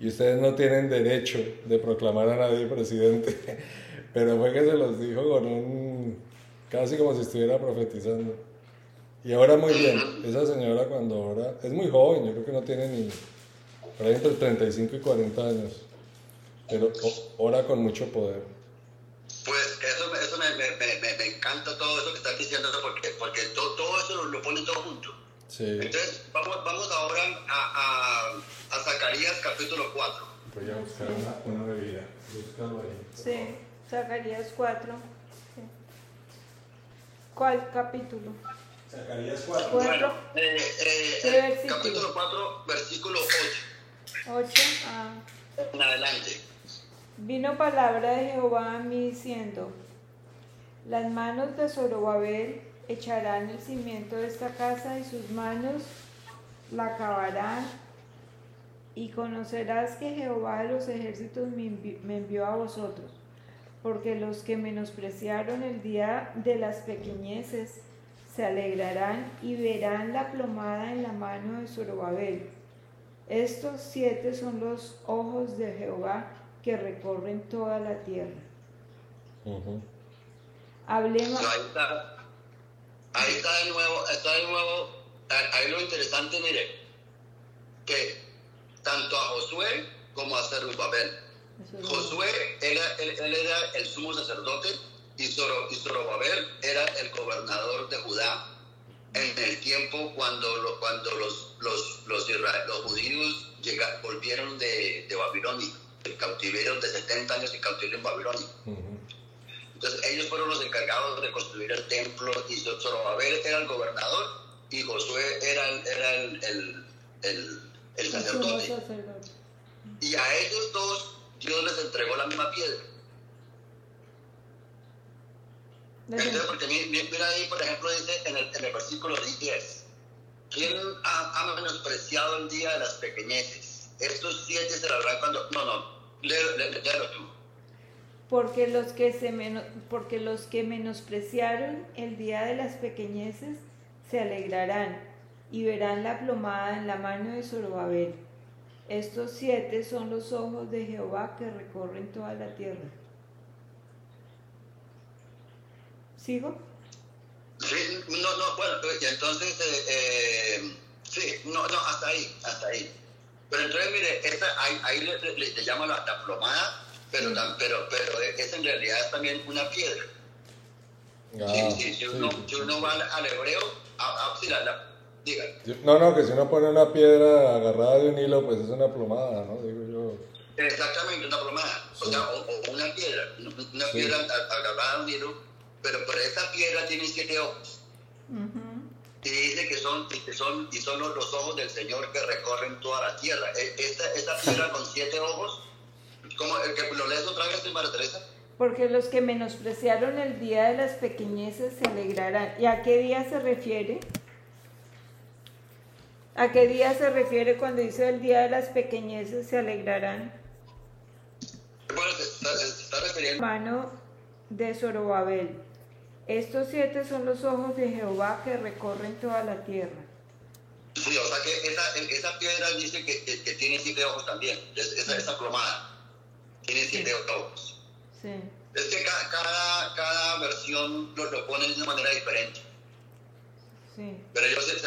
[SPEAKER 2] Y ustedes no tienen derecho de proclamar a nadie presidente. Pero fue que se los dijo con un casi como si estuviera profetizando. Y ahora muy bien, esa señora cuando ahora, es muy joven, yo creo que no tiene ni, por ahí entre 35 y 40 años, pero ora con mucho poder.
[SPEAKER 3] Pues eso, eso me, me, me, encanta todo eso que estás diciendo, porque, porque todo, todo eso lo, pone todo junto. Sí. Entonces, vamos, vamos ahora a, a, a Zacarías capítulo 4.
[SPEAKER 2] Voy a buscar una, una bebida, búscalo ahí.
[SPEAKER 1] Sí, Zacarías 4. ¿Cuál capítulo?
[SPEAKER 2] Zacarías 4.
[SPEAKER 3] Bueno, eh, eh, capítulo 4, versículo 8.
[SPEAKER 1] 8, ah.
[SPEAKER 3] En adelante.
[SPEAKER 1] Vino palabra de Jehová a mí diciendo, las manos de Zorobabel echarán el cimiento de esta casa y sus manos la acabarán y conocerás que Jehová de los ejércitos me envió a vosotros porque los que menospreciaron el día de las pequeñeces se alegrarán y verán la plomada en la mano de Zorobabel. Estos siete son los ojos de Jehová que recorren toda la tierra.
[SPEAKER 3] Hablemos. Ahí está. Ahí está de nuevo, está de nuevo, ahí lo interesante, mire, que tanto a Josué como a Zerubabel Josué era, él, era el sumo sacerdote y, Zorobabel era el gobernador de Judá en el tiempo cuando, cuando los, los, los, los judíos volvieron de, de Babilonia, el cautiverio de 70 años de cautiverio en Babilonia. Entonces ellos fueron los encargados de construir el templo y Zorobabel era el gobernador y Josué era el, era el, el, el sacerdote. Y a ellos dos Dios les entregó la misma piedra. Entonces, porque mira ahí, por ejemplo, dice en el, en el versículo 10, ¿quién ha, menospreciado el día de las pequeñeces? Estos siete se lo habrán cuando... No, no, léelo, tú.
[SPEAKER 1] Porque los, que se porque los que menospreciaron el día de las pequeñeces se alegrarán y verán la plomada en la mano de Zorobabel. Estos siete son los ojos de Jehová que recorren toda la tierra. ¿Sigo?
[SPEAKER 3] Sí, no, no, bueno, entonces, eh, eh, sí, no, no, hasta ahí, hasta ahí. Pero entonces, mire, esta, ahí, ahí le, le, llama la, plomada, pero, pero, pero es en realidad también una piedra. Ah, sí, sí, si, uno, si uno va al, hebreo, a, a, la,
[SPEAKER 2] no, no, que si uno pone una piedra agarrada de un hilo, pues es una plomada, ¿no? Digo
[SPEAKER 3] yo. Exactamente, una plomada. O sea, o, una piedra, una piedra agarrada de un hilo, pero, pero esa piedra tiene siete ojos. Y dice que son, que son, y son los, ojos del Señor que recorren toda la tierra. E, esta, esta piedra con siete ojos, ¿cómo, el que lo lees otra vez, María Teresa?
[SPEAKER 1] Porque los que menospreciaron el día de las pequeñeces se alegrarán. ¿Y a qué día se refiere? ¿A qué día se refiere cuando dice el día de las pequeñeces se alegrarán?
[SPEAKER 3] Bueno, se está, refiriendo.
[SPEAKER 1] Mano de Zorobabel. Estos siete son los ojos de Jehová que recorren toda la tierra.
[SPEAKER 3] Sí, o sea que esa, esa piedra dice que, que, tiene siete ojos también, esa, esa plomada. Tiene siete ojos. Sí. Es que cada, cada, versión lo, lo pone de una manera diferente. Pero yo se,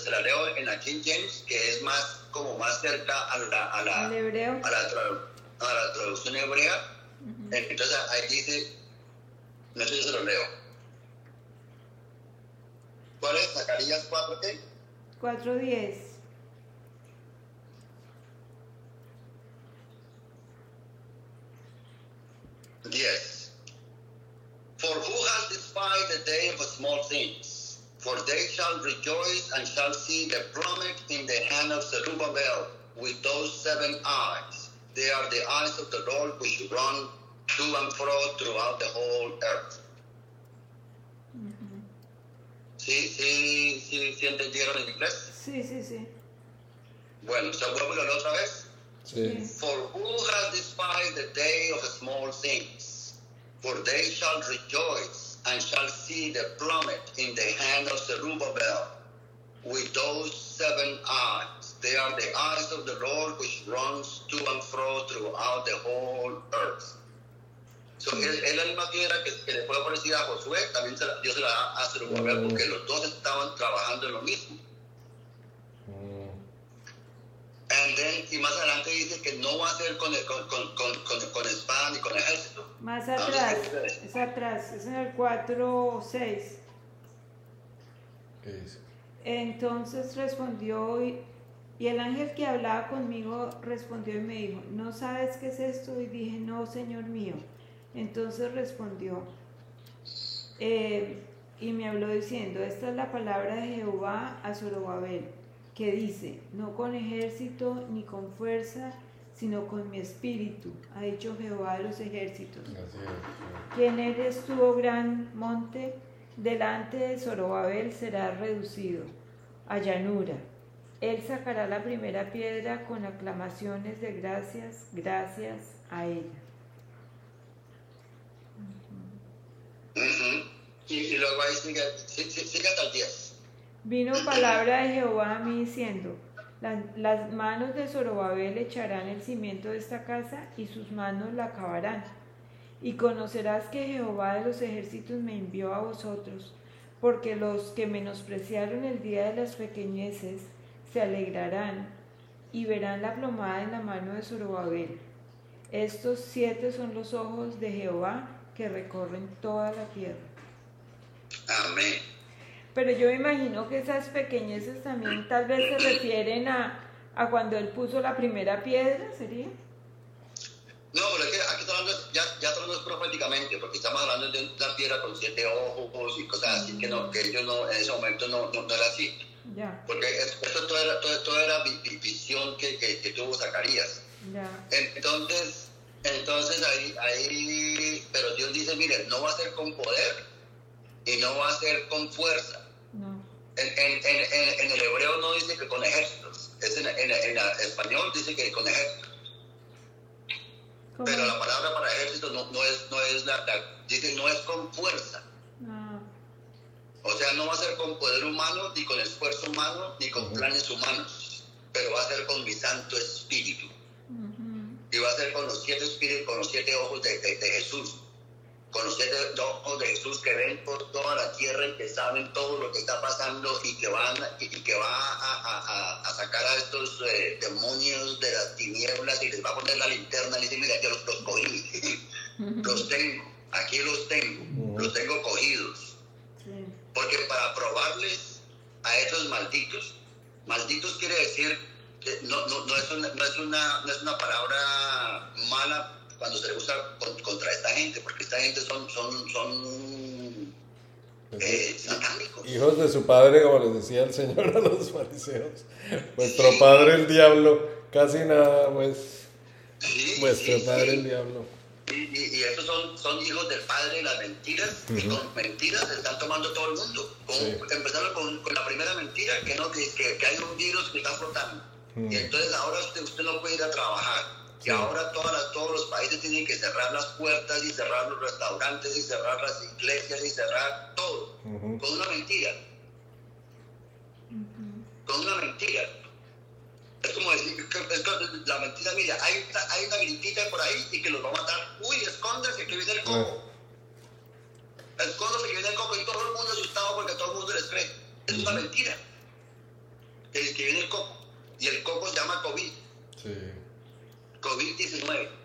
[SPEAKER 3] se, la leo en la King James, que es más como más cerca a la, a la, a la, a la traducción hebrea. Entonces ahí dice, no sé si se lo leo. ¿Cuál es? Zacarías 4 qué?
[SPEAKER 1] 4.10.
[SPEAKER 3] Yes. For who has despised the day of small things? For they shall rejoice and shall see the plummet in the hand of Zerubbabel with those seven eyes. They are the eyes of the Lord which run to and fro throughout the whole earth. ¿Sí, sí, sí, sí entendieron en inglés?
[SPEAKER 1] Sí, sí, sí.
[SPEAKER 3] Bueno, ¿se vuelve la otra vez?
[SPEAKER 2] Sí.
[SPEAKER 3] For who has despised the day of small things? For they shall rejoice and shall see the plummet in the hand of Zerubbabel with those seven eyes. They are the eyes of the Lord which runs to and fro throughout the whole earth. So, es, es, la misma piedra que, que, le fue ofrecida a Josué, también se la, Dios se la da a Zerubbabel mm. porque los dos estaban trabajando en lo mismo. And then, y más adelante dice que no va a ser con, con, con, con, con espada ni con ejército.
[SPEAKER 1] Más atrás, es atrás, es en el 4 o 6.
[SPEAKER 2] ¿Qué dice?
[SPEAKER 1] Entonces respondió y, y el ángel que hablaba conmigo respondió y me dijo, ¿no sabes qué es esto? Y dije, no, Señor mío. Entonces respondió eh, y me habló diciendo, esta es la palabra de Jehová a Zorobabel que dice, no con ejército ni con fuerza, sino con mi espíritu, ha dicho Jehová de los ejércitos. Quien eres tú, oh gran monte? Delante de Zorobabel será reducido a llanura. Él sacará la primera piedra con aclamaciones de gracias, gracias a ella.
[SPEAKER 3] Y, luego ahí sigue, sigue hasta el 10.
[SPEAKER 1] Vino palabra de Jehová a mí diciendo, las manos de Zorobabel echarán el cimiento de esta casa y sus manos la acabarán. Y conocerás que Jehová de los ejércitos me envió a vosotros, porque los que menospreciaron el día de las pequeñeces se alegrarán y verán la plomada en la mano de Zorobabel. Estos siete son los ojos de Jehová que recorren toda la tierra.
[SPEAKER 3] Amén.
[SPEAKER 1] Pero yo me imagino que esas pequeñeces también tal vez se refieren a, a cuando él puso la primera piedra, ¿sería?
[SPEAKER 3] No, pero es que aquí está hablando, ya, ya hablando proféticamente, porque estamos hablando de una piedra con siete ojos y cosas así, que, no, que ellos no, en ese momento no, no, no era así.
[SPEAKER 1] Ya,
[SPEAKER 3] Porque es- esto todo era, todo, todo era vi- vi- visión que, que, que tuvo Zacarías.
[SPEAKER 1] ya.
[SPEAKER 3] Entonces, entonces ahí, ahí, pero Dios dice, mire, no va a ser con poder y no va a ser con fuerza. En, en, en, en- en el hebreo no dice que con ejércitos, es en, en, en español dice que con ejércitos.
[SPEAKER 1] ¿Cómo?
[SPEAKER 3] Pero la palabra para ejército no, no es, no es la, la- dice no es con fuerza.
[SPEAKER 1] Ah,
[SPEAKER 3] O sea, no va a ser con poder humano, ni con esfuerzo humano, ni con planes humanos, pero va a ser con mi Santo Espíritu. Y va a ser con los siete espíritus, con los siete ojos de, de- de Jesús. Con siete ojos de Jesús que ven por toda la tierra y que saben todo lo que está pasando y que van y, y que va a, a- a- a sacar a estos eh, demonios de las tinieblas y les va a poner la linterna y dice, mira, yo los, los cogí, los tengo, aquí los tengo, los tengo cogidos. Porque para probarles a esos malditos, malditos quiere decir, que no, no, no, es una, no, es una, no es una palabra mala cuando se le usa con- contra esta gente, porque esta gente son, son, son eh, satánicos.
[SPEAKER 2] Hijos de su padre, como les decía el Señor a los fariseos. Vuestro padre el diablo, casi nada, pues.
[SPEAKER 3] Sí,
[SPEAKER 2] Vuestro
[SPEAKER 3] sí,
[SPEAKER 2] padre
[SPEAKER 3] sí.
[SPEAKER 2] el diablo.
[SPEAKER 3] Y, y, y estos son, son hijos del padre de las mentiras, y con mentiras se están tomando todo el mundo. Con-
[SPEAKER 2] Sí.
[SPEAKER 3] Empezaron con, con la primera mentira, que, no, que, que, que hay un virus que está flotando. Y entonces ahora usted, usted no puede ir a trabajar.
[SPEAKER 2] Sí.
[SPEAKER 3] Y ahora todas las- todos los países tienen que cerrar las puertas y cerrar los restaurantes y cerrar las iglesias y cerrar todo.
[SPEAKER 2] Ujú.
[SPEAKER 3] Con una mentira. Con una mentira. Es como decir, que- es que la mentira, mira, hay, una- hay una gripita por ahí y que los va a matar. Uy, escóndase que viene el coco. Escóndase que viene el coco y todo el mundo asustado porque todo el mundo les cree. Es una mentira. Que, que viene el coco. Y el coco se llama COVID.
[SPEAKER 2] Sí.
[SPEAKER 3] COVID-19.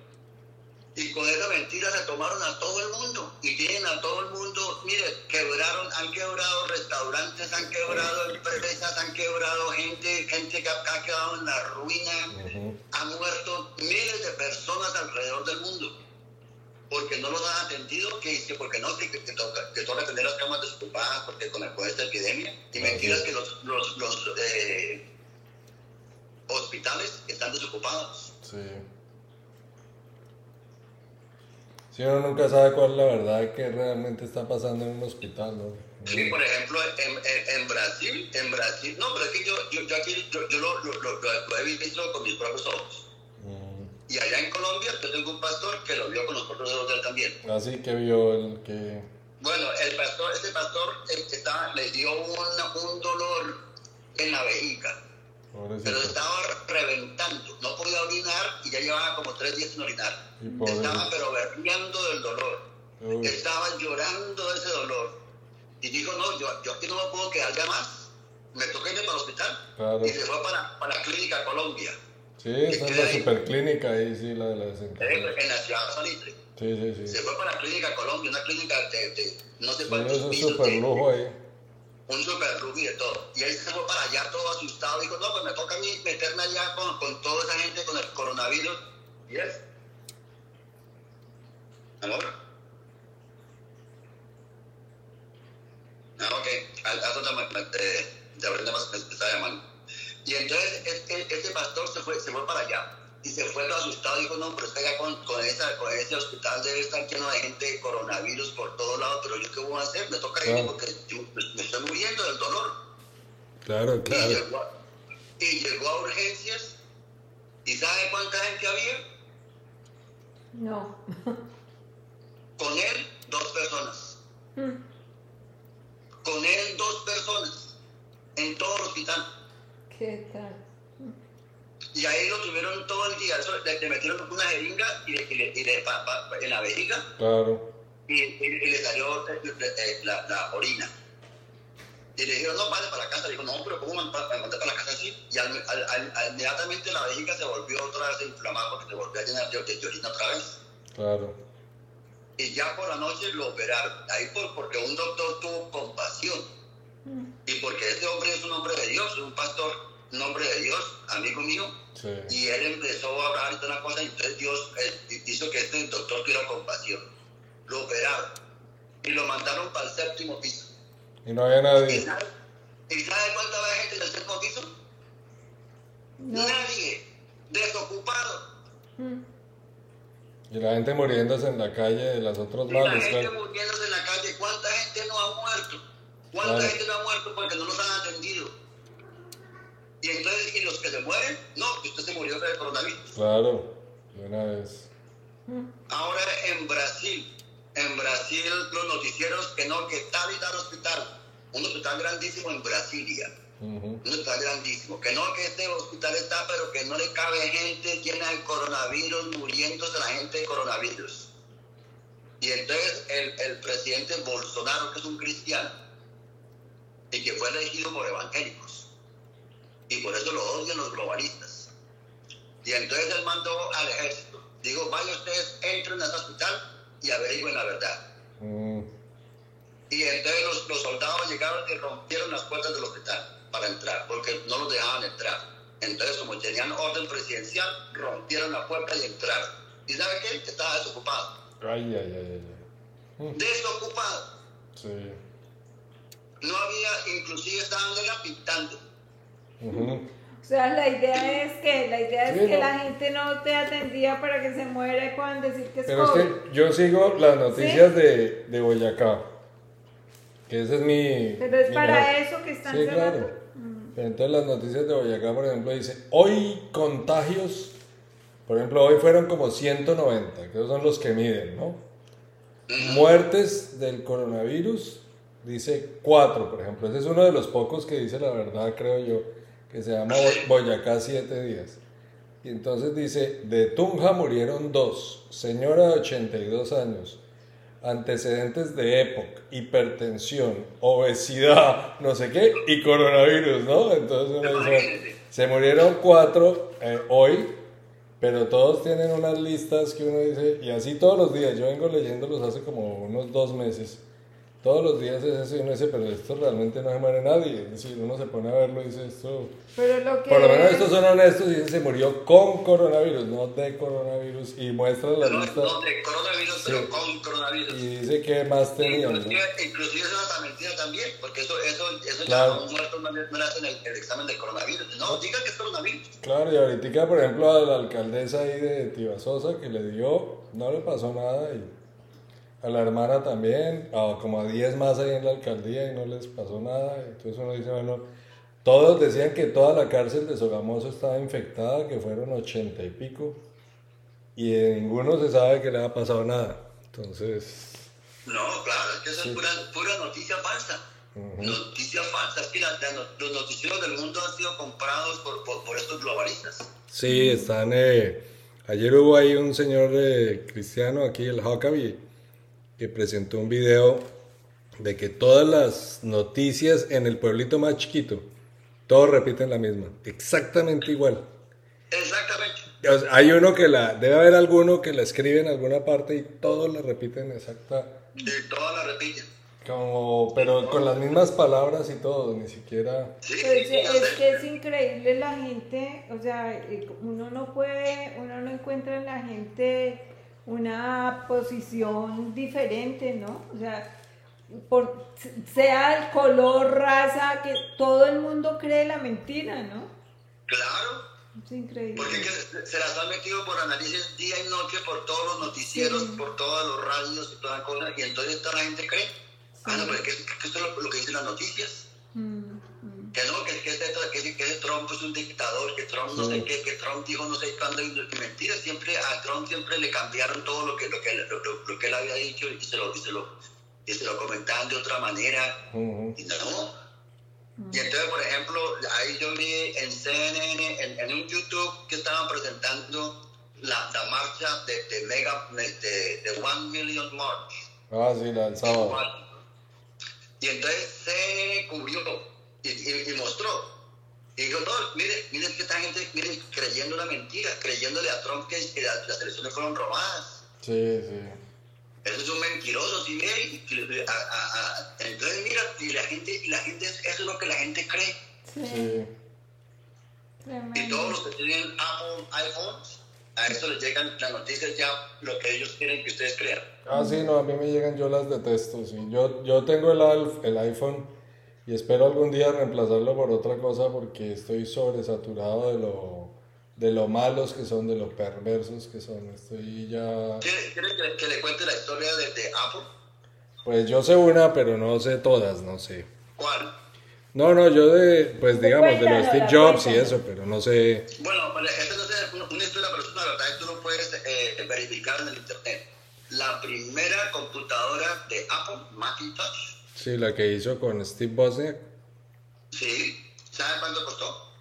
[SPEAKER 3] Y con esa mentira se tomaron a todo el mundo. Y tienen a todo el mundo, mire, quebraron, han quebrado restaurantes, han quebrado empresas, han quebrado gente, gente que ha, quedado en la ruina.
[SPEAKER 2] Ujú.
[SPEAKER 3] Han muerto miles de personas alrededor del mundo. Porque no los han atendido, que dice, porque no, que, que, que toca, que toca tener las camas desocupadas porque con, con esta epidemia. Y mentiras que los, los, los eh, hospitales están desocupados.
[SPEAKER 2] Sí. Sí, uno nunca sabe cuál es la verdad que realmente está pasando en un hospital, ¿no?
[SPEAKER 3] Sí, por ejemplo, en, en, en Brasil, en Brasil, no, pero es que yo, yo, yo aquí yo, yo lo, lo, lo- lo- he visto con mis propios ojos.
[SPEAKER 2] Mm.
[SPEAKER 3] Y allá en Colombia yo tengo un pastor que lo vio con los propios ojos de él también.
[SPEAKER 2] Así que vio el que...
[SPEAKER 3] Bueno, el pastor, ese pastor eh, estaba, le dio una- un dolor en la vejiga, pero
[SPEAKER 2] Pobrecito.
[SPEAKER 3] estaba reventando, no podía orinar y ya llevaba como tres días sin orinar. Estaba pero berreando del dolor.
[SPEAKER 2] Uy,
[SPEAKER 3] estaba llorando de ese dolor. Y dijo, no, yo, yo aquí no me puedo quedar ya más. Me toca irme para el hospital.
[SPEAKER 2] Claro.
[SPEAKER 3] Y se fue para, para la clínica Colombia,
[SPEAKER 2] Sí, esa es la superclínica ahí, sí, la de la desencarnación.
[SPEAKER 3] en la ciudad de Salitre.
[SPEAKER 2] Sí, sí, sí.
[SPEAKER 3] Se
[SPEAKER 2] Sí,
[SPEAKER 3] fue para la clínica Colombia, una clínica de, de no sé cuántos
[SPEAKER 2] es
[SPEAKER 3] pisos,
[SPEAKER 2] súper
[SPEAKER 3] de-
[SPEAKER 2] lujo ahí.
[SPEAKER 3] Un super lujo y de todo. Y él se fue para allá todo asustado. Dijo, no, pues me toca a mí meterme allá con, con toda esa gente con el coronavirus. Y es. Amor. Ah, ok. Al te, me- te, más me está. Y entonces este, este pastor se fue, se fue para allá. Y se fue todo asustado. Dijo, no, pero es que allá con, con, esa, con ese hospital debe estar lleno de gente de coronavirus por todos lados. Pero yo qué voy a hacer? Me toca
[SPEAKER 2] Claro.
[SPEAKER 3] porque yo me- me estoy muriendo del dolor.
[SPEAKER 2] Claro,
[SPEAKER 3] Y
[SPEAKER 2] claro.
[SPEAKER 3] llegó, a- y llegó a urgencias. ¿Y sabe cuánta gente había?
[SPEAKER 1] No.
[SPEAKER 3] Con él, dos personas.
[SPEAKER 1] Mm.
[SPEAKER 3] Con él, dos personas. En todo el hospital.
[SPEAKER 1] ¿Qué tal?
[SPEAKER 3] Y ahí lo tuvieron todo el día. Eso, le, le metieron una jeringa y le, y le- y le- pa- pa- en la vejiga
[SPEAKER 2] Claro.
[SPEAKER 3] y, y- y le salió eh, eh, la, la orina. Y le dijeron, no, vale, para la casa. Le dijo, no, pero ¿cómo me mandé para la casa así? Y al, al, al, inmediatamente la vejiga se volvió otra vez a inflamar porque se volvió a llenar de, de orina otra vez.
[SPEAKER 2] Claro.
[SPEAKER 3] Y ya por la noche lo operaron. Ahí por, porque un doctor tuvo compasión. Y porque este hombre es un hombre de Dios, es un pastor, un hombre de Dios, amigo mío.
[SPEAKER 2] Sí.
[SPEAKER 3] Y él empezó a hablar de una cosa y entonces Dios eh, hizo que este doctor tuviera compasión. Lo operaron y lo mandaron para el séptimo piso.
[SPEAKER 2] Y no había
[SPEAKER 3] ¿Y
[SPEAKER 2] nadie.
[SPEAKER 3] sabe, ¿y sabe cuánta había gente en el séptimo piso?
[SPEAKER 1] No.
[SPEAKER 3] Nadie. Desocupado.
[SPEAKER 1] Mm.
[SPEAKER 2] Y la gente muriéndose en la calle de las otros
[SPEAKER 3] Y la
[SPEAKER 2] males,
[SPEAKER 3] gente
[SPEAKER 2] claro.
[SPEAKER 3] muriéndose en la calle. ¿Cuánta gente no ha muerto? ¿Cuánta
[SPEAKER 2] Claro.
[SPEAKER 3] gente no ha muerto porque no los han atendido? Y entonces, ¿y los que se mueren? No, que usted se murió de coronavirus.
[SPEAKER 2] Claro, de una vez.
[SPEAKER 3] Ahora en Brasil, en Brasil los noticieros que no, que tal y tal hospital, un hospital grandísimo en Brasilia,
[SPEAKER 2] Ujú.
[SPEAKER 3] un hospital grandísimo, que no, que este hospital está, pero que no le cabe gente llena de coronavirus, muriéndose la gente de coronavirus. Y entonces el, el presidente Bolsonaro, que es un cristiano, y que fue elegido por evangélicos, y por eso lo odian los globalistas. Y entonces él mandó al ejército, digo, vaya ustedes, entren a ese hospital y averigüen la verdad.
[SPEAKER 2] Mm,
[SPEAKER 3] Y entonces los, los soldados llegaron y rompieron las puertas del hospital para entrar, porque no los dejaban entrar. Entonces, como tenían orden presidencial, rompieron la puerta y entraron. ¿Y sabe qué? Que estaba desocupado.
[SPEAKER 2] Ay, ay, ay, ay. Mm,
[SPEAKER 3] Desocupado.
[SPEAKER 2] Sí.
[SPEAKER 3] No había, inclusive estaban era
[SPEAKER 1] O sea, la idea es que, la idea es
[SPEAKER 2] Sí,
[SPEAKER 1] que
[SPEAKER 2] no.
[SPEAKER 1] la gente no te atendía para que se muera y puedan decir que es
[SPEAKER 2] Pero es
[SPEAKER 1] COVID.
[SPEAKER 2] que yo sigo las noticias de, de Boyacá. Que ese es mi.
[SPEAKER 1] Pero es
[SPEAKER 2] mi
[SPEAKER 1] para
[SPEAKER 2] mejor-
[SPEAKER 1] eso que están
[SPEAKER 2] Sí,
[SPEAKER 1] cerrando.
[SPEAKER 2] claro. Entonces las noticias de Boyacá, por ejemplo, dice, hoy contagios, por ejemplo, hoy fueron como 190, que esos son los que miden, ¿no? Muertes del coronavirus, dice 4, por ejemplo. Ese es uno de los pocos que dice la verdad, creo yo, que se llama Bo- Boyacá 7 días. Y entonces dice, de Tunja murieron dos, señora de 82 años, antecedentes de EPOC, hipertensión, obesidad, no sé qué, y coronavirus, ¿no? Entonces uno dice, se murieron cuatro eh, hoy, pero todos tienen unas listas que uno dice, y así todos los días, yo vengo leyéndolos hace como unos dos meses, todos los días es eso y uno dice, pero esto realmente no se muere nadie, es decir, uno se pone a verlo y dice, esto...
[SPEAKER 1] Pero lo que
[SPEAKER 2] Por lo menos
[SPEAKER 1] es-
[SPEAKER 2] estos son honestos y dicen se murió con coronavirus, no de coronavirus. Y muestra la
[SPEAKER 3] No,
[SPEAKER 2] lista
[SPEAKER 3] no de coronavirus,
[SPEAKER 2] Sí.
[SPEAKER 3] pero con coronavirus.
[SPEAKER 2] y dice que más tenían. ¿no?
[SPEAKER 3] Inclusive, inclusive eso es una mentira también, porque eso, eso, eso
[SPEAKER 2] Claro.
[SPEAKER 3] ya a un muerto no le, no le hacen el, el examen del coronavirus. No, digan que es coronavirus.
[SPEAKER 2] Claro, y ahorita, por ejemplo, a la alcaldesa ahí de Tibasosa que le dio, no le pasó nada. Y a la hermana también, a como a 10 más ahí en la alcaldía y no les pasó nada. Entonces uno dice, bueno, todos decían que toda la cárcel de Sogamoso estaba infectada, que fueron 80 y pico. Y de ninguno se sabe que le ha pasado nada. Entonces...
[SPEAKER 3] No, claro, es que eso
[SPEAKER 2] Sí.
[SPEAKER 3] es pura, pura noticia falsa.
[SPEAKER 2] Ujú.
[SPEAKER 3] Noticia falsa. Es que la- la no- los noticieros del mundo han sido comprados por, por, por estos globalistas.
[SPEAKER 2] Sí, están. eh, ayer hubo ahí un señor eh, cristiano aquí, el Huckabee, que presentó un video de que todas las noticias en el pueblito más chiquito, todos repiten la misma, exactamente igual.
[SPEAKER 3] Exactamente.
[SPEAKER 2] O sea, hay uno que la, debe haber alguno que la escribe en alguna parte y todos la repiten exacta,
[SPEAKER 3] Y todas la repiten.
[SPEAKER 2] como, pero con las mismas palabras y todo, ni siquiera.
[SPEAKER 3] Sí,
[SPEAKER 1] Pues,
[SPEAKER 3] sí, sí,
[SPEAKER 1] es que es increíble la gente, o sea, eh, uno no puede, uno no encuentra en la gente una posición diferente, ¿no? O sea, por, sea el color, raza, que todo el mundo cree la mentira, ¿no?
[SPEAKER 3] Claro.
[SPEAKER 1] Es increíble.
[SPEAKER 3] Porque es que se las han metido por análisis día y noche por todos los noticieros,
[SPEAKER 1] Sí.
[SPEAKER 3] por todos los radios y toda cosa, y entonces toda la gente cree. Ah, no, pero es que, que esto es lo, lo que dicen las noticias. Que no, que, que, este, que, que ese Trump es un dictador, que Trump no sé qué, que Trump dijo no sé cuándo, y, y mentira, siempre a Trump siempre le cambiaron todo lo que, lo que, lo, lo- lo que él había dicho y se, lo, y, se lo, y se lo comentaban de otra manera. Y no. Y entonces, por ejemplo, ahí yo vi en CNN, en, en un YouTube, que estaban presentando la, la marcha de, de Mega, de, de One Million March.
[SPEAKER 2] Ah, sí, la del sábado.
[SPEAKER 3] Y entonces se cubrió y, y, mostró. Y dijo, no, mire, mire que esta gente mire, creyendo una mentira, creyéndole a Trump que, que las, las elecciones fueron robadas.
[SPEAKER 2] Sí, sí.
[SPEAKER 3] Eso es un mentiroso, ¿sí ve? entonces, mira, y la gente, y la gente, eso es lo que la gente cree.
[SPEAKER 2] Sí.
[SPEAKER 3] Y todos los que tienen Apple iPhones, a eso les llegan las noticias ya, lo que ellos quieren que ustedes crean.
[SPEAKER 2] Ah, sí, no, a mí me llegan, yo las detesto, sí. Yo, yo tengo el, el iPhone y espero algún día reemplazarlo por otra cosa porque estoy sobresaturado de lo, de lo malos que son, de lo perversos que son. Estoy ya...
[SPEAKER 3] ¿Quieres que, le cuente la historia de, de Apple?
[SPEAKER 2] Pues yo sé una, pero no sé todas, no sé.
[SPEAKER 3] ¿Cuál?
[SPEAKER 2] No, no, yo de, pues digamos, de los Steve Jobs y eso, pero no sé.
[SPEAKER 3] Bueno, esta no es una historia, pero es una verdad que tú lo puedes eh, verificar en el internet. La primera computadora de Apple, Macintosh.
[SPEAKER 2] Sí, la que hizo con Steve Wozniak.
[SPEAKER 3] Sí, ¿sabes cuánto costó?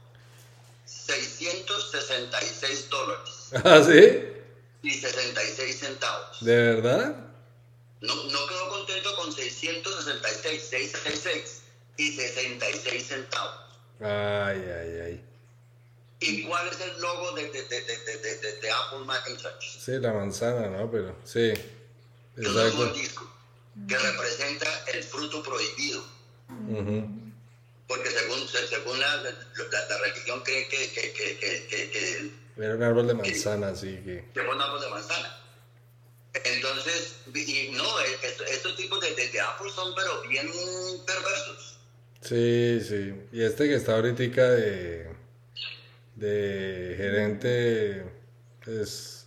[SPEAKER 3] 666 dólares.
[SPEAKER 2] ¿Ah, sí?
[SPEAKER 3] Y 66 centavos.
[SPEAKER 2] ¿De verdad?
[SPEAKER 3] No, no quedó contento con 666, 666 y 66 centavos.
[SPEAKER 2] Ay, ay, ay.
[SPEAKER 3] ¿Y cuál es el logo de, de, de, de Apple Macintosh?
[SPEAKER 2] Sí, la manzana, ¿no? Pero sí.
[SPEAKER 3] Exacto. El disco, que representa el fruto prohibido. Porque según, según la, la, religión cree que, que, que, que,
[SPEAKER 2] Era un árbol de manzana, sí. Que...
[SPEAKER 3] un árbol de manzana. Entonces, y no, estos tipos de, de, Apple son pero bien perversos.
[SPEAKER 2] Sí, sí. Y este que está ahorita de, de gerente, pues,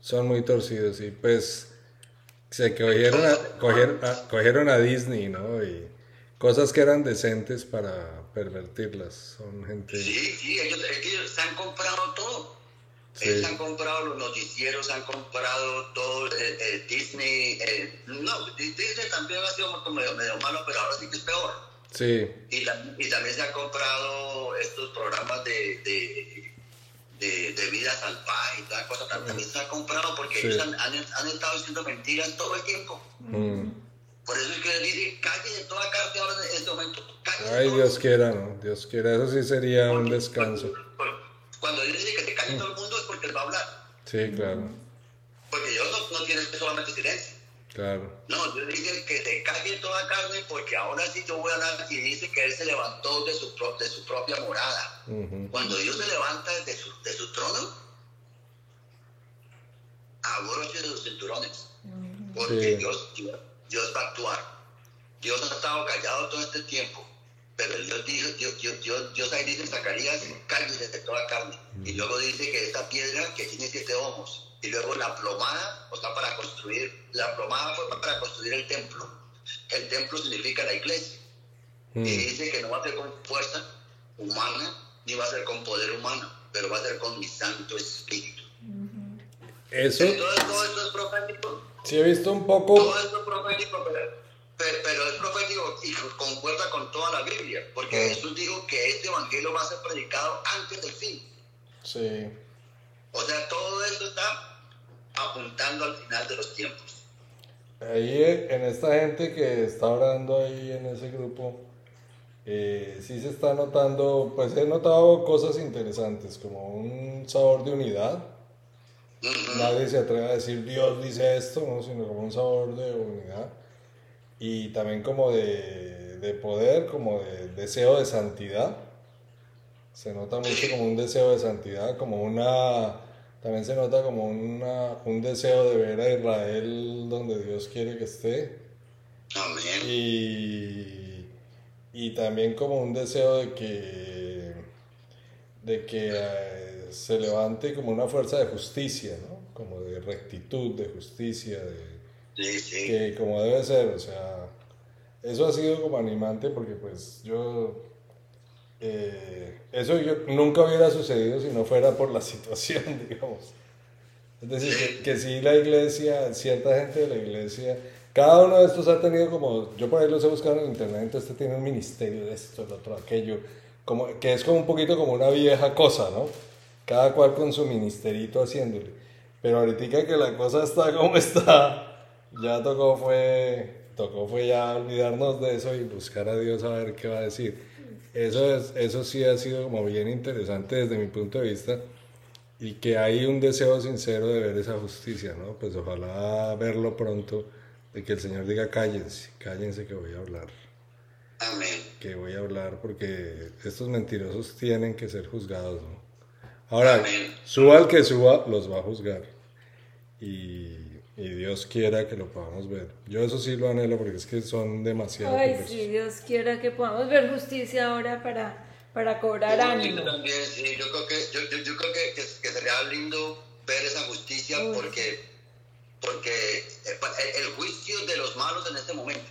[SPEAKER 2] son muy torcidos. Y pues se cogieron a, cogieron, a, Disney, ¿no? Y cosas que eran decentes para pervertirlas. Son gente...
[SPEAKER 3] Sí, sí, ellos, ellos se han comprado todo. Ellos han comprado los noticieros, han comprado todo eh, eh, Disney. Eh, no, Disney también ha sido medio, medio malo, pero ahora sí que es peor.
[SPEAKER 2] Sí.
[SPEAKER 3] Y, y, también se han comprado estos programas de, de, de, de vida salvaje y toda cosa. También se han comprado porque ellos han, han, estado diciendo mentiras todo el tiempo. Mm. Por eso es que dice, calle de toda carne ahora en este momento.
[SPEAKER 2] Ay, Dios quiera, ¿no? Dios quiera. Eso sí sería un descanso.
[SPEAKER 3] Cuando, dice que te calle todo el mundo es porque él va a hablar.
[SPEAKER 2] Sí, claro.
[SPEAKER 3] Porque Dios no, no tiene solamente silencio.
[SPEAKER 2] Claro.
[SPEAKER 3] No, Dios dice que se calle toda carne porque ahora sí yo voy a hablar y dice que Él se levantó de su, de su propia morada. Cuando Dios se levanta de su, de su trono, abroche de los cinturones. Porque Dios, Dios, va a actuar. Dios ha estado callado todo este tiempo. Pero Dios dijo, Dios, Dios, Dios, ahí dice en Zacarías, cállese de toda carne. Y luego dice que esta piedra que tiene siete ojos y luego la plomada, o sea, para construir, la plomada fue para construir el templo. El templo significa la iglesia. Y mm. dice que no va a ser con fuerza humana, ni va a ser con poder humano, pero va a ser con mi Santo Espíritu.
[SPEAKER 2] Eso.
[SPEAKER 3] Entonces todo esto es profético.
[SPEAKER 2] Sí, he visto un poco.
[SPEAKER 3] Todo esto es profético, pero, es profético y concuerda con toda la Biblia, porque. Jesús dijo que este evangelio va a ser predicado antes del fin.
[SPEAKER 2] Sí.
[SPEAKER 3] O sea, todo esto está apuntando al final de los tiempos.
[SPEAKER 2] Ahí en esta gente que está orando ahí en ese grupo, eh, sí se está notando, pues he notado cosas interesantes, como un sabor de unidad. Nadie se atreve a decir Dios dice esto, ¿no? sino como un sabor de unidad. Y también como de, de poder, como de deseo de santidad. Se nota mucho como un deseo de santidad, como una también se nota como una, un deseo de ver a Israel donde Dios quiere que esté.
[SPEAKER 3] Amén.
[SPEAKER 2] Y, y también como un deseo de que, de que eh, se levante como una fuerza de justicia, ¿no? Como de rectitud, de justicia, de,
[SPEAKER 3] sí, sí.
[SPEAKER 2] que como debe ser, o sea, eso ha sido como animante porque pues yo eh, eso yo, nunca hubiera sucedido si no fuera por la situación, digamos. Es decir, que, si la iglesia, cierta gente de la iglesia, cada uno de estos ha tenido como, yo por ahí los he buscado en internet, entonces este tiene un ministerio de esto, el otro, aquello, como, que es como un poquito como una vieja cosa, ¿no? Cada cual con su ministerito haciéndole. Pero ahorita que la cosa está como está, ya tocó fue tocó fue ya olvidarnos de eso y buscar a Dios a ver qué va a decir. Eso, es, eso sí ha sido como bien interesante desde mi punto de vista y que hay un deseo sincero de ver esa justicia, ¿no? Pues ojalá verlo pronto, de que el Señor diga cállense, cállense que voy a hablar.
[SPEAKER 3] Amén.
[SPEAKER 2] Que voy a hablar porque estos mentirosos tienen que ser juzgados, ¿no? Ahora,
[SPEAKER 3] Amén.
[SPEAKER 2] suba el que suba, los va a juzgar. Y, y Dios quiera que lo podamos ver. Yo eso sí lo anhelo porque es que son demasiado
[SPEAKER 1] Ay, si Dios quiera que podamos ver justicia ahora para, para cobrar
[SPEAKER 3] Yo
[SPEAKER 1] ánimo.
[SPEAKER 3] también, sí, yo creo que, yo, yo, yo creo que, que, que sería lindo ver esa justicia
[SPEAKER 1] Uy.
[SPEAKER 3] porque, porque eh, el, el juicio de los malos en este momento.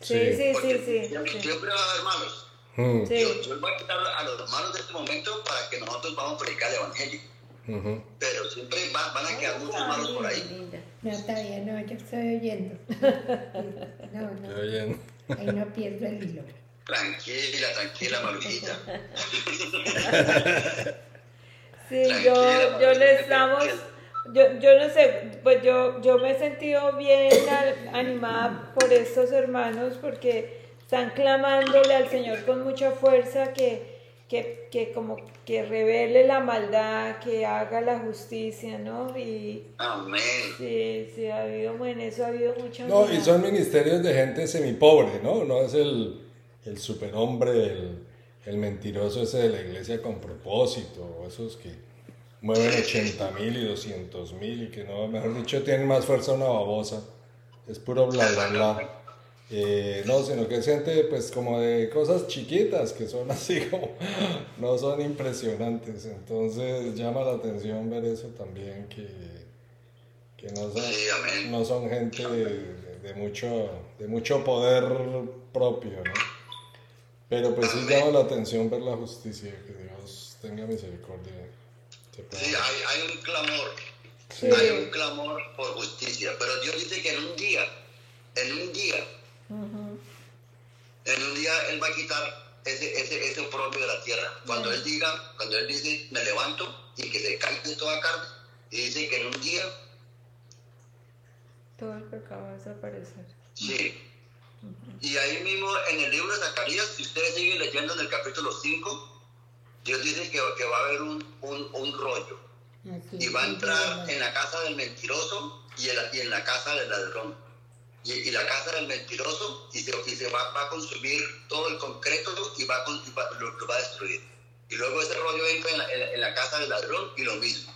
[SPEAKER 1] Sí,
[SPEAKER 2] Sí.
[SPEAKER 1] sí,
[SPEAKER 3] Porque
[SPEAKER 1] sí, sí.
[SPEAKER 3] siempre,
[SPEAKER 1] sí.
[SPEAKER 3] siempre va a haber malos.
[SPEAKER 2] Mm,
[SPEAKER 1] Sí.
[SPEAKER 3] Dios, Dios va a quitar a los malos de este momento para que nosotros vamos a predicar el evangelio. Pero siempre va- van a quedar muchos malos por ahí.
[SPEAKER 1] Linda.
[SPEAKER 4] No, yo estoy oyendo. No, no,
[SPEAKER 2] bien.
[SPEAKER 4] ahí no pierdo el hilo.
[SPEAKER 3] Tranquila, tranquila, Marujita.
[SPEAKER 1] Sí,
[SPEAKER 3] Tranquila,
[SPEAKER 1] yo, yo les damos, yo, yo no sé, pues yo, yo me he sentido bien animada por estos hermanos porque están clamándole al Señor con mucha fuerza que, que, que como que revele la maldad, que haga la justicia, ¿no? Y
[SPEAKER 3] Amén.
[SPEAKER 1] sí, sí, ha habido, en eso ha habido mucha
[SPEAKER 2] No, y son ministerios de gente semipobre, ¿no? No es el, el superhombre, el, el mentiroso ese de la iglesia con propósito, o esos que mueven 80 mil y 200 mil y que no, mejor dicho, tienen más fuerza una babosa. Es puro bla, bla, bla. Eh, no, sino que es gente pues como de cosas chiquitas que son así como, no son impresionantes. Entonces llama la atención ver eso también que, que no son,
[SPEAKER 3] Sí,
[SPEAKER 2] no son gente de, de mucho, de mucho poder propio, ¿no? Pero pues sí llama la atención ver la justicia, que Dios tenga misericordia.
[SPEAKER 3] Sí, hay, hay un clamor.
[SPEAKER 1] Sí.
[SPEAKER 3] Hay un clamor por justicia. Pero Dios dice que en un día, en un día, En un día Él va a quitar ese, ese, ese oprobio de la tierra. Cuando Él diga, cuando Él dice, me levanto y que se caiga de toda carne, y dice que en un día,
[SPEAKER 1] Todo el pecado va a desaparecer.
[SPEAKER 3] sí. Y ahí mismo en el libro de Zacarías, si ustedes siguen leyendo en el capítulo 5, Dios dice que, que va a haber un, un, un rollo.
[SPEAKER 4] Así
[SPEAKER 3] y va a entrar en la casa del mentiroso y en la, y en la casa del ladrón. Y, y la casa del mentiroso y se, y se va, va a consumir todo el concreto y, va y va- lo, lo va a destruir. Y luego ese rollo entra en la, en la- en la casa del ladrón y lo mismo.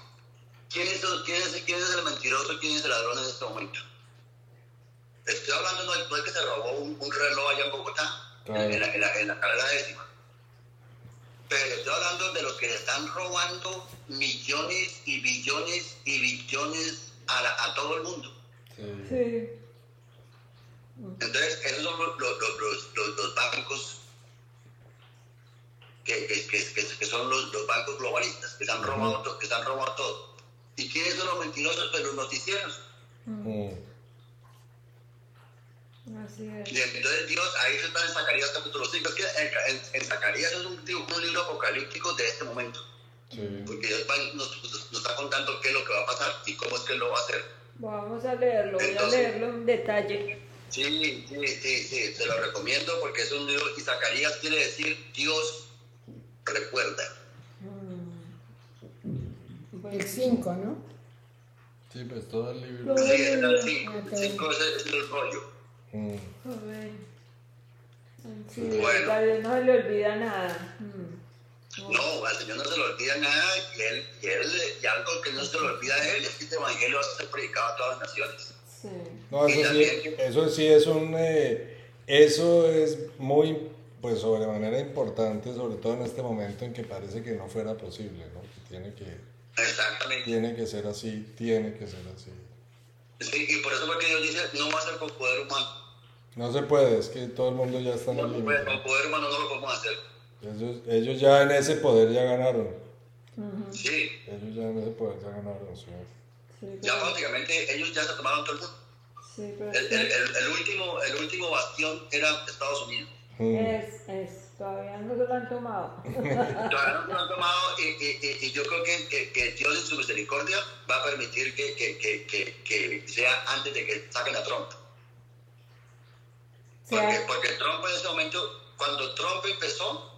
[SPEAKER 3] ¿Quién es, quién, es, ¿Quién es el mentiroso? ¿Quién es el ladrón en este momento? Estoy hablando no, no es que se robó un, un reloj allá en Bogotá,
[SPEAKER 2] Claro.
[SPEAKER 3] en, la, en, la, en la carrera décima. Pero estoy hablando de los que le están robando millones y billones y billones a, la- a todo el mundo.
[SPEAKER 2] Sí.
[SPEAKER 1] Sí.
[SPEAKER 3] Entonces, esos son los, los, los, bancos que, que, que, son los, bancos globalistas, que se han robado, to- que se han robado todo. ¿Y quiénes son los mentirosos? Pues los noticieros.
[SPEAKER 2] Mm.
[SPEAKER 1] Así es.
[SPEAKER 3] Y entonces Dios, ahí está en Zacarías capítulo 5. Es que en, en- en Zacarías es un, libro- un libro apocalíptico de este momento.
[SPEAKER 2] Sí.
[SPEAKER 3] Porque Dios va- nos, está contando qué es lo que va a pasar y cómo es que lo va a hacer.
[SPEAKER 1] Vamos a leerlo, voy a leerlo en detalle.
[SPEAKER 3] Sí, sí, sí, sí, te lo recomiendo porque es un libro y Zacarías quiere decir Dios recuerda.
[SPEAKER 4] El 5, ¿no?
[SPEAKER 2] Sí, pues todo el libro.
[SPEAKER 3] Sí, es el
[SPEAKER 1] Aleluya.
[SPEAKER 3] 5,
[SPEAKER 4] Ok.
[SPEAKER 3] es, es el rollo.
[SPEAKER 2] Mm.
[SPEAKER 1] Sí,
[SPEAKER 3] Bueno.
[SPEAKER 1] no se le olvida nada. Mm.
[SPEAKER 3] No, al Señor no se le olvida nada y, él, y, él, y algo que no se le olvida a Él es que este Evangelio va a ser predicado a todas las naciones.
[SPEAKER 1] Sí.
[SPEAKER 2] No, eso sí, eso sí es un, eh, eso es muy, pues sobremanera importante, sobre todo en este momento en que parece que no fuera posible, ¿no? Que tiene que,
[SPEAKER 3] Exactamente.
[SPEAKER 2] tiene que ser así, tiene que ser así.
[SPEAKER 3] Sí, y por eso fue que Dios dice, no va a ser con poder humano.
[SPEAKER 2] No se puede, es que todo el mundo ya está en
[SPEAKER 3] No,
[SPEAKER 2] el límite.
[SPEAKER 3] con poder humano no lo podemos hacer.
[SPEAKER 2] Ellos, ellos ya en ese poder ya ganaron.
[SPEAKER 3] Sí,
[SPEAKER 2] Ellos ya en ese poder ya ganaron, sí.
[SPEAKER 1] Sí,
[SPEAKER 3] ya prácticamente ellos ya se tomaron todo el mundo.
[SPEAKER 1] Sí, pero
[SPEAKER 3] El, el, el, el último, el último bastión era Estados Unidos.
[SPEAKER 2] Mm.
[SPEAKER 1] es, es, todavía no se lo han tomado.
[SPEAKER 3] Todavía no se lo han tomado y, y, y, y yo creo que, que, que Dios en su misericordia va a permitir que, que, que, que, que sea antes de que saquen a Trump. Porque, porque Trump en ese momento, cuando Trump empezó,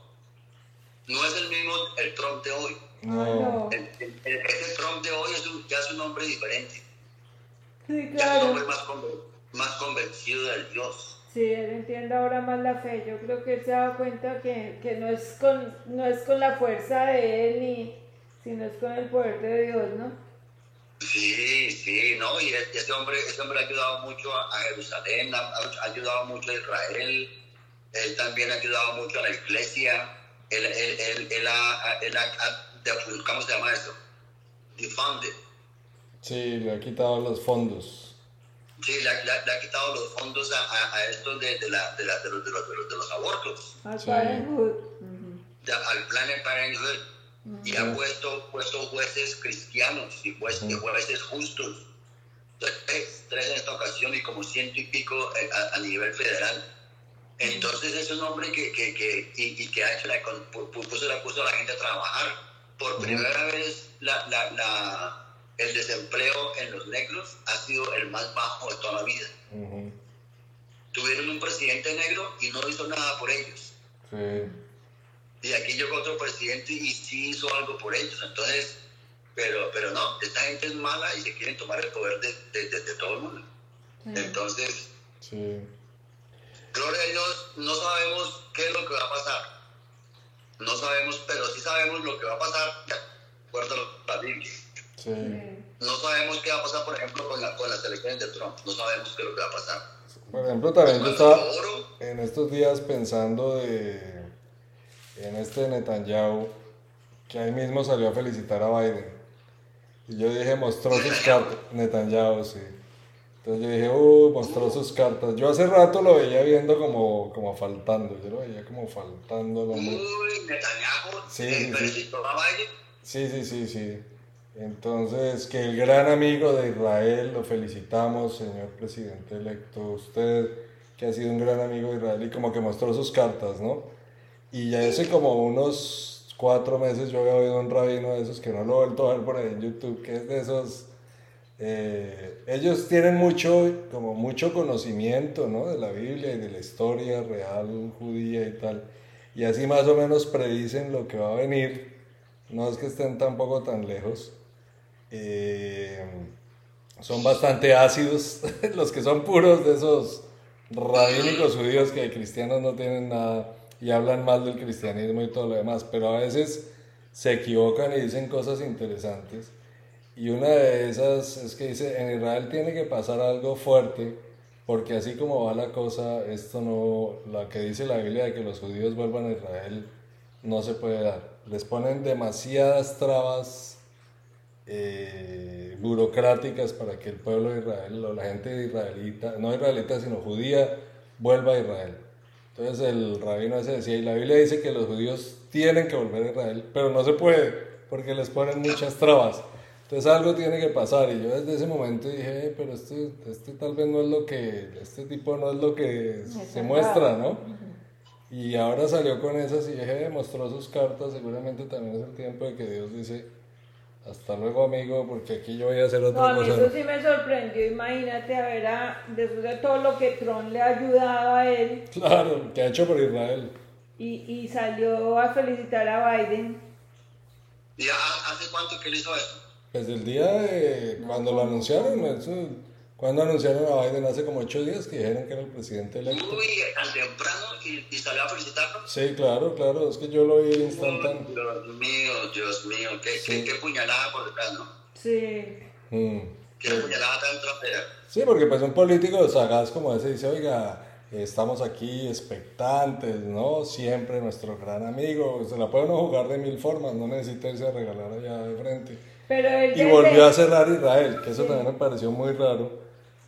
[SPEAKER 3] no es el mismo el Trump de hoy.
[SPEAKER 2] No.
[SPEAKER 3] El, el- el- ese Trump de hoy es un- ya es un hombre diferente.
[SPEAKER 1] Sí, claro.
[SPEAKER 3] más, conven- más convencido del Dios.
[SPEAKER 1] Sí, él entiende ahora más la fe. Yo creo que él se ha dado cuenta que, que no, es con, no es con la fuerza de él, ni, sino es con el poder de Dios, ¿no?
[SPEAKER 3] Sí, sí, ¿no? Y e- ese hombre, ese hombre ha ayudado mucho a, Jerusalén, ha, ha ayudado mucho a Israel, él también ha ayudado mucho a la iglesia, él, él, él, él ha, de- ¿cómo se llama eso? Defunded.
[SPEAKER 2] Sí, le ha quitado los fondos.
[SPEAKER 3] Sí, le, ha- le ha- le ha quitado los fondos a, a, a estos de, de, la, de, la- de los, de, los, de, los, de los abortos,
[SPEAKER 1] Al
[SPEAKER 2] Sí.
[SPEAKER 1] Parenthood.
[SPEAKER 3] Al Planet Parenthood, y ha puesto, puesto jueces cristianos y jueces, y jueces justos. Tres, tres en esta ocasión y como ciento y pico eh, a, a nivel federal. Entonces es un hombre que, que, que, y, y que ha hecho la, puso, la, puso a la gente a trabajar. Por primera vez la, la, la, el desempleo en los negros ha sido el más bajo de toda la vida. Tuvieron un presidente negro y no hizo nada por ellos.
[SPEAKER 2] Sí.
[SPEAKER 3] Y aquí llegó otro presidente y sí hizo algo por ellos. Entonces, pero, pero no, esta gente es mala y se quieren tomar el poder de, de, de- de todo el mundo. Entonces,
[SPEAKER 2] Sí.
[SPEAKER 3] gloria a Dios, no sabemos qué es lo que va a pasar. No sabemos, pero sí sabemos lo que va a pasar de acuerdo a la Biblia.
[SPEAKER 2] Sí.
[SPEAKER 3] No sabemos qué va a pasar, por ejemplo, con, la- con las elecciones de Trump. No sabemos qué es lo que va a pasar.
[SPEAKER 2] Por ejemplo, también yo estaba en estos días pensando de en este Netanyahu que ahí mismo salió a felicitar a Biden. Y yo dije, mostró sus cartas. Netanyahu, sí. Entonces yo dije, uh, mostró sus cartas. Yo hace rato lo veía viendo como, como faltando. Yo lo veía como faltando
[SPEAKER 3] uy, Netanyahu
[SPEAKER 2] Sí, sí, sí.
[SPEAKER 3] felicitó a Biden.
[SPEAKER 2] Sí, sí, sí, sí. Entonces, que el gran amigo de Israel, lo felicitamos, señor presidente electo, usted que ha sido un gran amigo de Israel y como que mostró sus cartas, ¿no? Y ya hace como unos cuatro meses yo había oído un rabino de esos que no lo he vuelto a ver por ahí en YouTube, que es de esos... eh, ellos tienen mucho, como mucho conocimiento, ¿no? De la Biblia y de la historia real judía y tal. Y así más o menos predicen lo que va a venir. No es que estén tampoco tan lejos. Eh, son bastante ácidos los que son puros de esos rabínicos judíos que de cristianos no tienen nada y hablan mal del cristianismo y todo lo demás, pero a veces se equivocan y dicen cosas interesantes. Y una de esas es que dice, en Israel tiene que pasar algo fuerte, porque así como va la cosa, esto no, la que dice la Biblia de que los judíos vuelvan a Israel, no se puede dar. Les ponen demasiadas trabas eh, burocráticas para que el pueblo de Israel, o la gente israelita, no israelita, sino judía, vuelva a Israel. Entonces el rabino ese decía, y la Biblia dice que los judíos tienen que volver a Israel, pero no se puede, porque les ponen muchas trabas. Entonces algo tiene que pasar, y yo desde ese momento dije, "Eh, pero este, este tal vez no es lo que, este tipo no es lo que se muestra, ¿no? Y ahora salió con esas y dije, mostró sus cartas, seguramente también es el tiempo de que Dios dice, hasta luego amigo, porque aquí yo voy a hacer
[SPEAKER 1] No,
[SPEAKER 2] otra
[SPEAKER 1] a mí
[SPEAKER 2] cosa.
[SPEAKER 1] eso sí me sorprendió. Imagínate a ver, a, después de todo lo que Trump le ha ayudado a él
[SPEAKER 2] Claro, que ha hecho por Israel.
[SPEAKER 1] y, y salió a felicitar a Biden.
[SPEAKER 3] ¿Y ha- hace cuánto que él hizo eso?
[SPEAKER 2] Desde el día de cuando lo anunciaron, eso, cuando anunciaron a Biden hace como ocho días que dijeron que era el presidente electo.
[SPEAKER 3] Uy, tan temprano y, y salió a felicitarlo.
[SPEAKER 2] Sí, claro, claro, es que yo lo vi instantáneo.
[SPEAKER 3] Dios mío, Dios mío, qué, qué, qué puñalada por detrás, ¿no?
[SPEAKER 1] Sí.
[SPEAKER 2] Mm.
[SPEAKER 3] Qué puñalada tan trapera.
[SPEAKER 2] Sí, porque pues un político sagaz como ese dice, oiga, estamos aquí expectantes, ¿no? Siempre nuestro gran amigo, se la puede uno jugar de mil formas, no necesita irse a regalar allá de frente.
[SPEAKER 1] Pero él
[SPEAKER 2] Y volvió a cerrar Israel, que eso también me pareció muy raro,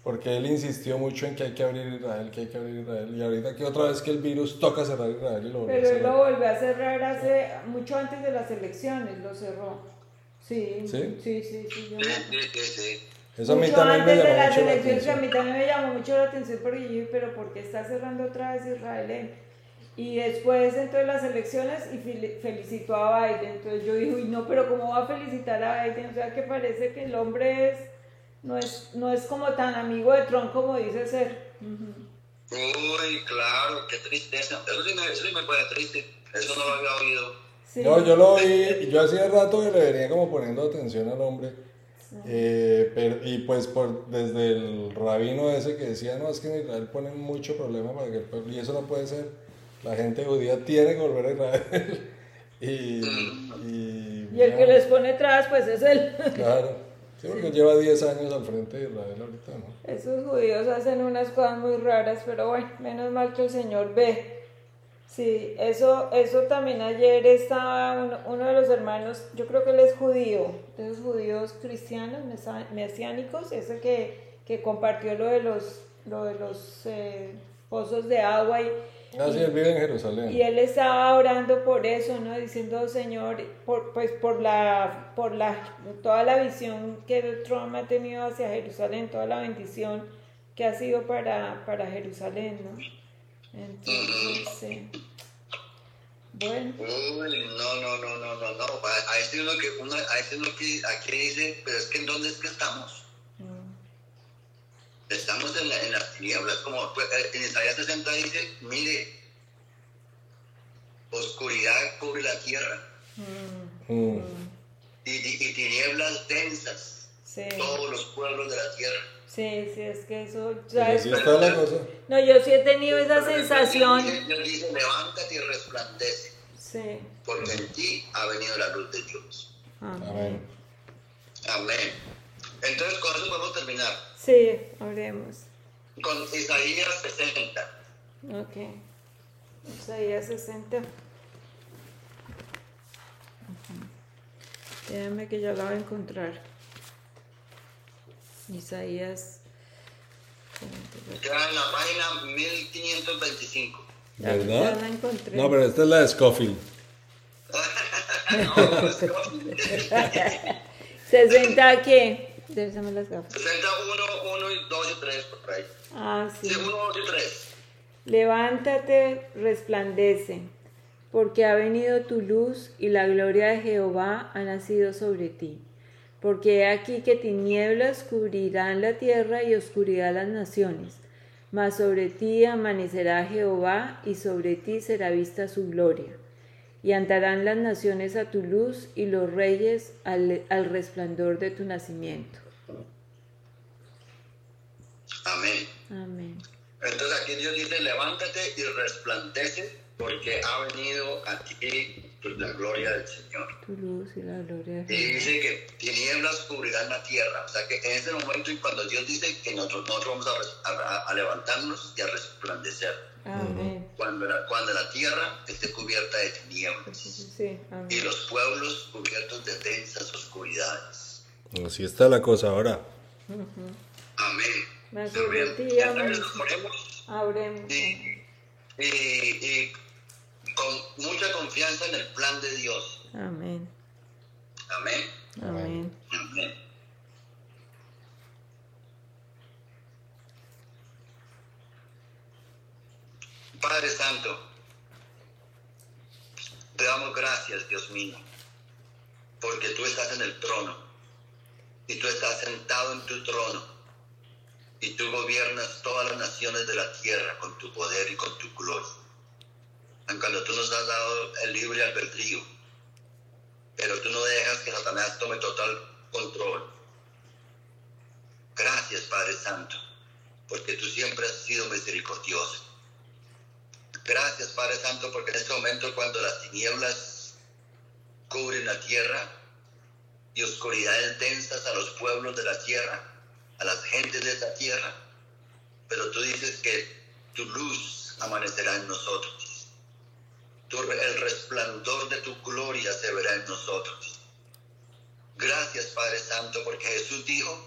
[SPEAKER 2] porque él insistió mucho en que hay que abrir Israel, que hay que abrir Israel, y ahorita que otra vez que el virus toca cerrar Israel y lo volvió a
[SPEAKER 1] Pero él lo volvió a cerrar hace mucho antes de las elecciones, lo cerró. Sí,
[SPEAKER 2] ¿Sí?
[SPEAKER 1] sí, sí, sí, yo
[SPEAKER 3] Sí,
[SPEAKER 1] me-
[SPEAKER 3] sí, sí.
[SPEAKER 2] Eso a mí
[SPEAKER 1] mucho
[SPEAKER 2] también me
[SPEAKER 1] antes de
[SPEAKER 2] llamó
[SPEAKER 1] las
[SPEAKER 2] mucho la
[SPEAKER 1] elecciones, a
[SPEAKER 2] atención.
[SPEAKER 1] mí también me llamó mucho la atención porque yo dije, pero ¿por qué está cerrando otra vez Israel? él? Y después entró en las elecciones y fel- felicitó a Biden. Entonces yo dije, uy, no, pero ¿cómo va a felicitar a Biden? O sea, que parece que el hombre es, no, es, no es como tan amigo de Trump como dice ser.
[SPEAKER 3] Uy, claro, qué tristeza. Eso sí me, eso sí me pone triste. Eso no lo había oído.
[SPEAKER 1] Sí.
[SPEAKER 2] No, yo lo oí, yo hacía rato que le venía como poniendo atención al hombre. Eh, pero- y pues por, desde el rabino ese que decía, no, es que en Israel ponen mucho problema para que el pueblo, y eso no puede ser. La gente judía tiene que volver a Israel. y, y,
[SPEAKER 1] Y el que les pone trabas, pues es él.
[SPEAKER 2] Claro, sí, porque lleva 10 años al frente de Israel ahorita, ¿no?
[SPEAKER 1] Esos judíos hacen unas cosas muy raras, pero bueno, menos mal que el Señor ve. Sí, eso, eso también ayer estaba uno, uno de los hermanos, yo creo que él es judío, de esos judíos cristianos, mesiánicos, ese que, que compartió lo de los, lo de los eh, pozos de agua y,
[SPEAKER 2] Ah, sí, él vive en Jerusalén.
[SPEAKER 1] y él estaba orando por eso, ¿no? Diciendo, Señor, por, pues por la, por la, toda la visión que Trump ha tenido hacia Jerusalén, toda la bendición que ha sido para, para Jerusalén, ¿no? Entonces, sí. Bueno,
[SPEAKER 3] Uy, no, no, no, no, no, no. A, a este uno que, uno, a este uno que aquí dice, pero es que ¿en dónde es que estamos? Estamos en, la- en las tinieblas, como pues, en Isaías 60 dice, mire, oscuridad cubre la tierra
[SPEAKER 1] mm,
[SPEAKER 2] Mm.
[SPEAKER 3] y, y- y tinieblas densas,
[SPEAKER 1] sí,
[SPEAKER 3] todos los pueblos de la tierra.
[SPEAKER 1] sí, sí, es que eso, ¿sabes?
[SPEAKER 2] así está la cosa.
[SPEAKER 1] No, yo sí he tenido esa
[SPEAKER 3] Pero
[SPEAKER 1] sensación.
[SPEAKER 3] Dios dice, Dios dice, levántate y resplandece,
[SPEAKER 1] Sí,
[SPEAKER 3] porque en ti ha venido la luz de Dios.
[SPEAKER 1] amén.
[SPEAKER 2] Amén.
[SPEAKER 3] Amén. Entonces, con eso podemos terminar.
[SPEAKER 1] Sí, oremos.
[SPEAKER 3] Con Isaías 60.
[SPEAKER 1] Ok. Isaías 60. Ujú. Déjame que ya la voy a encontrar. Isaías.
[SPEAKER 3] Queda en la página 1525.
[SPEAKER 1] Ya, ya
[SPEAKER 2] ¿Verdad?
[SPEAKER 1] la encontré.
[SPEAKER 2] No, pero esta es la de Scofield.
[SPEAKER 3] No, es
[SPEAKER 1] 60 qué? Déjame las gafas.
[SPEAKER 3] 61, 1 y 2 y 3 por ahí.
[SPEAKER 1] Ah, sí.
[SPEAKER 3] Sí, 1, 2 y 3.
[SPEAKER 1] Levántate, resplandece, porque ha venido tu luz y la gloria de Jehová ha nacido sobre ti. Porque he aquí que tinieblas cubrirán la tierra y oscuridad las naciones, mas sobre ti amanecerá Jehová y sobre ti será vista su gloria. Y andarán las naciones a tu luz y los reyes al, al resplandor de tu nacimiento.
[SPEAKER 3] Amén.
[SPEAKER 1] Amén.
[SPEAKER 3] Entonces aquí Dios dice, levántate y resplandece, porque ha venido a ti pues, la gloria del Señor.
[SPEAKER 1] Tu luz y la gloria de
[SPEAKER 3] Y
[SPEAKER 1] Jehová.
[SPEAKER 3] dice que tinieblas cubrirán la tierra. O sea que en ese momento y cuando Dios dice que nosotros, nosotros vamos a, res- a- a levantarnos y a resplandecer.
[SPEAKER 1] Amén.
[SPEAKER 3] Cuando la, cuando la tierra esté cubierta de tinieblas
[SPEAKER 1] sí, sí, amén.
[SPEAKER 3] y los pueblos cubiertos de densas oscuridades.
[SPEAKER 2] Así está la cosa ahora.
[SPEAKER 3] Amén.
[SPEAKER 1] Abremos.
[SPEAKER 3] y, y, y con mucha confianza en el plan de Dios.
[SPEAKER 1] Amén.
[SPEAKER 3] Amén.
[SPEAKER 1] Amén.
[SPEAKER 3] Amén. Padre Santo, te damos gracias, Dios mío, porque tú estás en el trono y tú estás sentado en tu trono y tú gobiernas todas las naciones de la tierra con tu poder y con tu gloria. Aunque Cuando tú nos has dado el libre albedrío, pero tú no dejas que Satanás tome total control. Gracias, Padre Santo, porque tú siempre has sido misericordioso. Gracias, Padre Santo, porque en este momento cuando las tinieblas cubren la tierra y oscuridades densas a los pueblos de la tierra, a las gentes de esta tierra, pero tú dices que tu luz amanecerá en nosotros. Tu- el resplandor de tu gloria se verá en nosotros. Gracias, Padre Santo, porque Jesús dijo,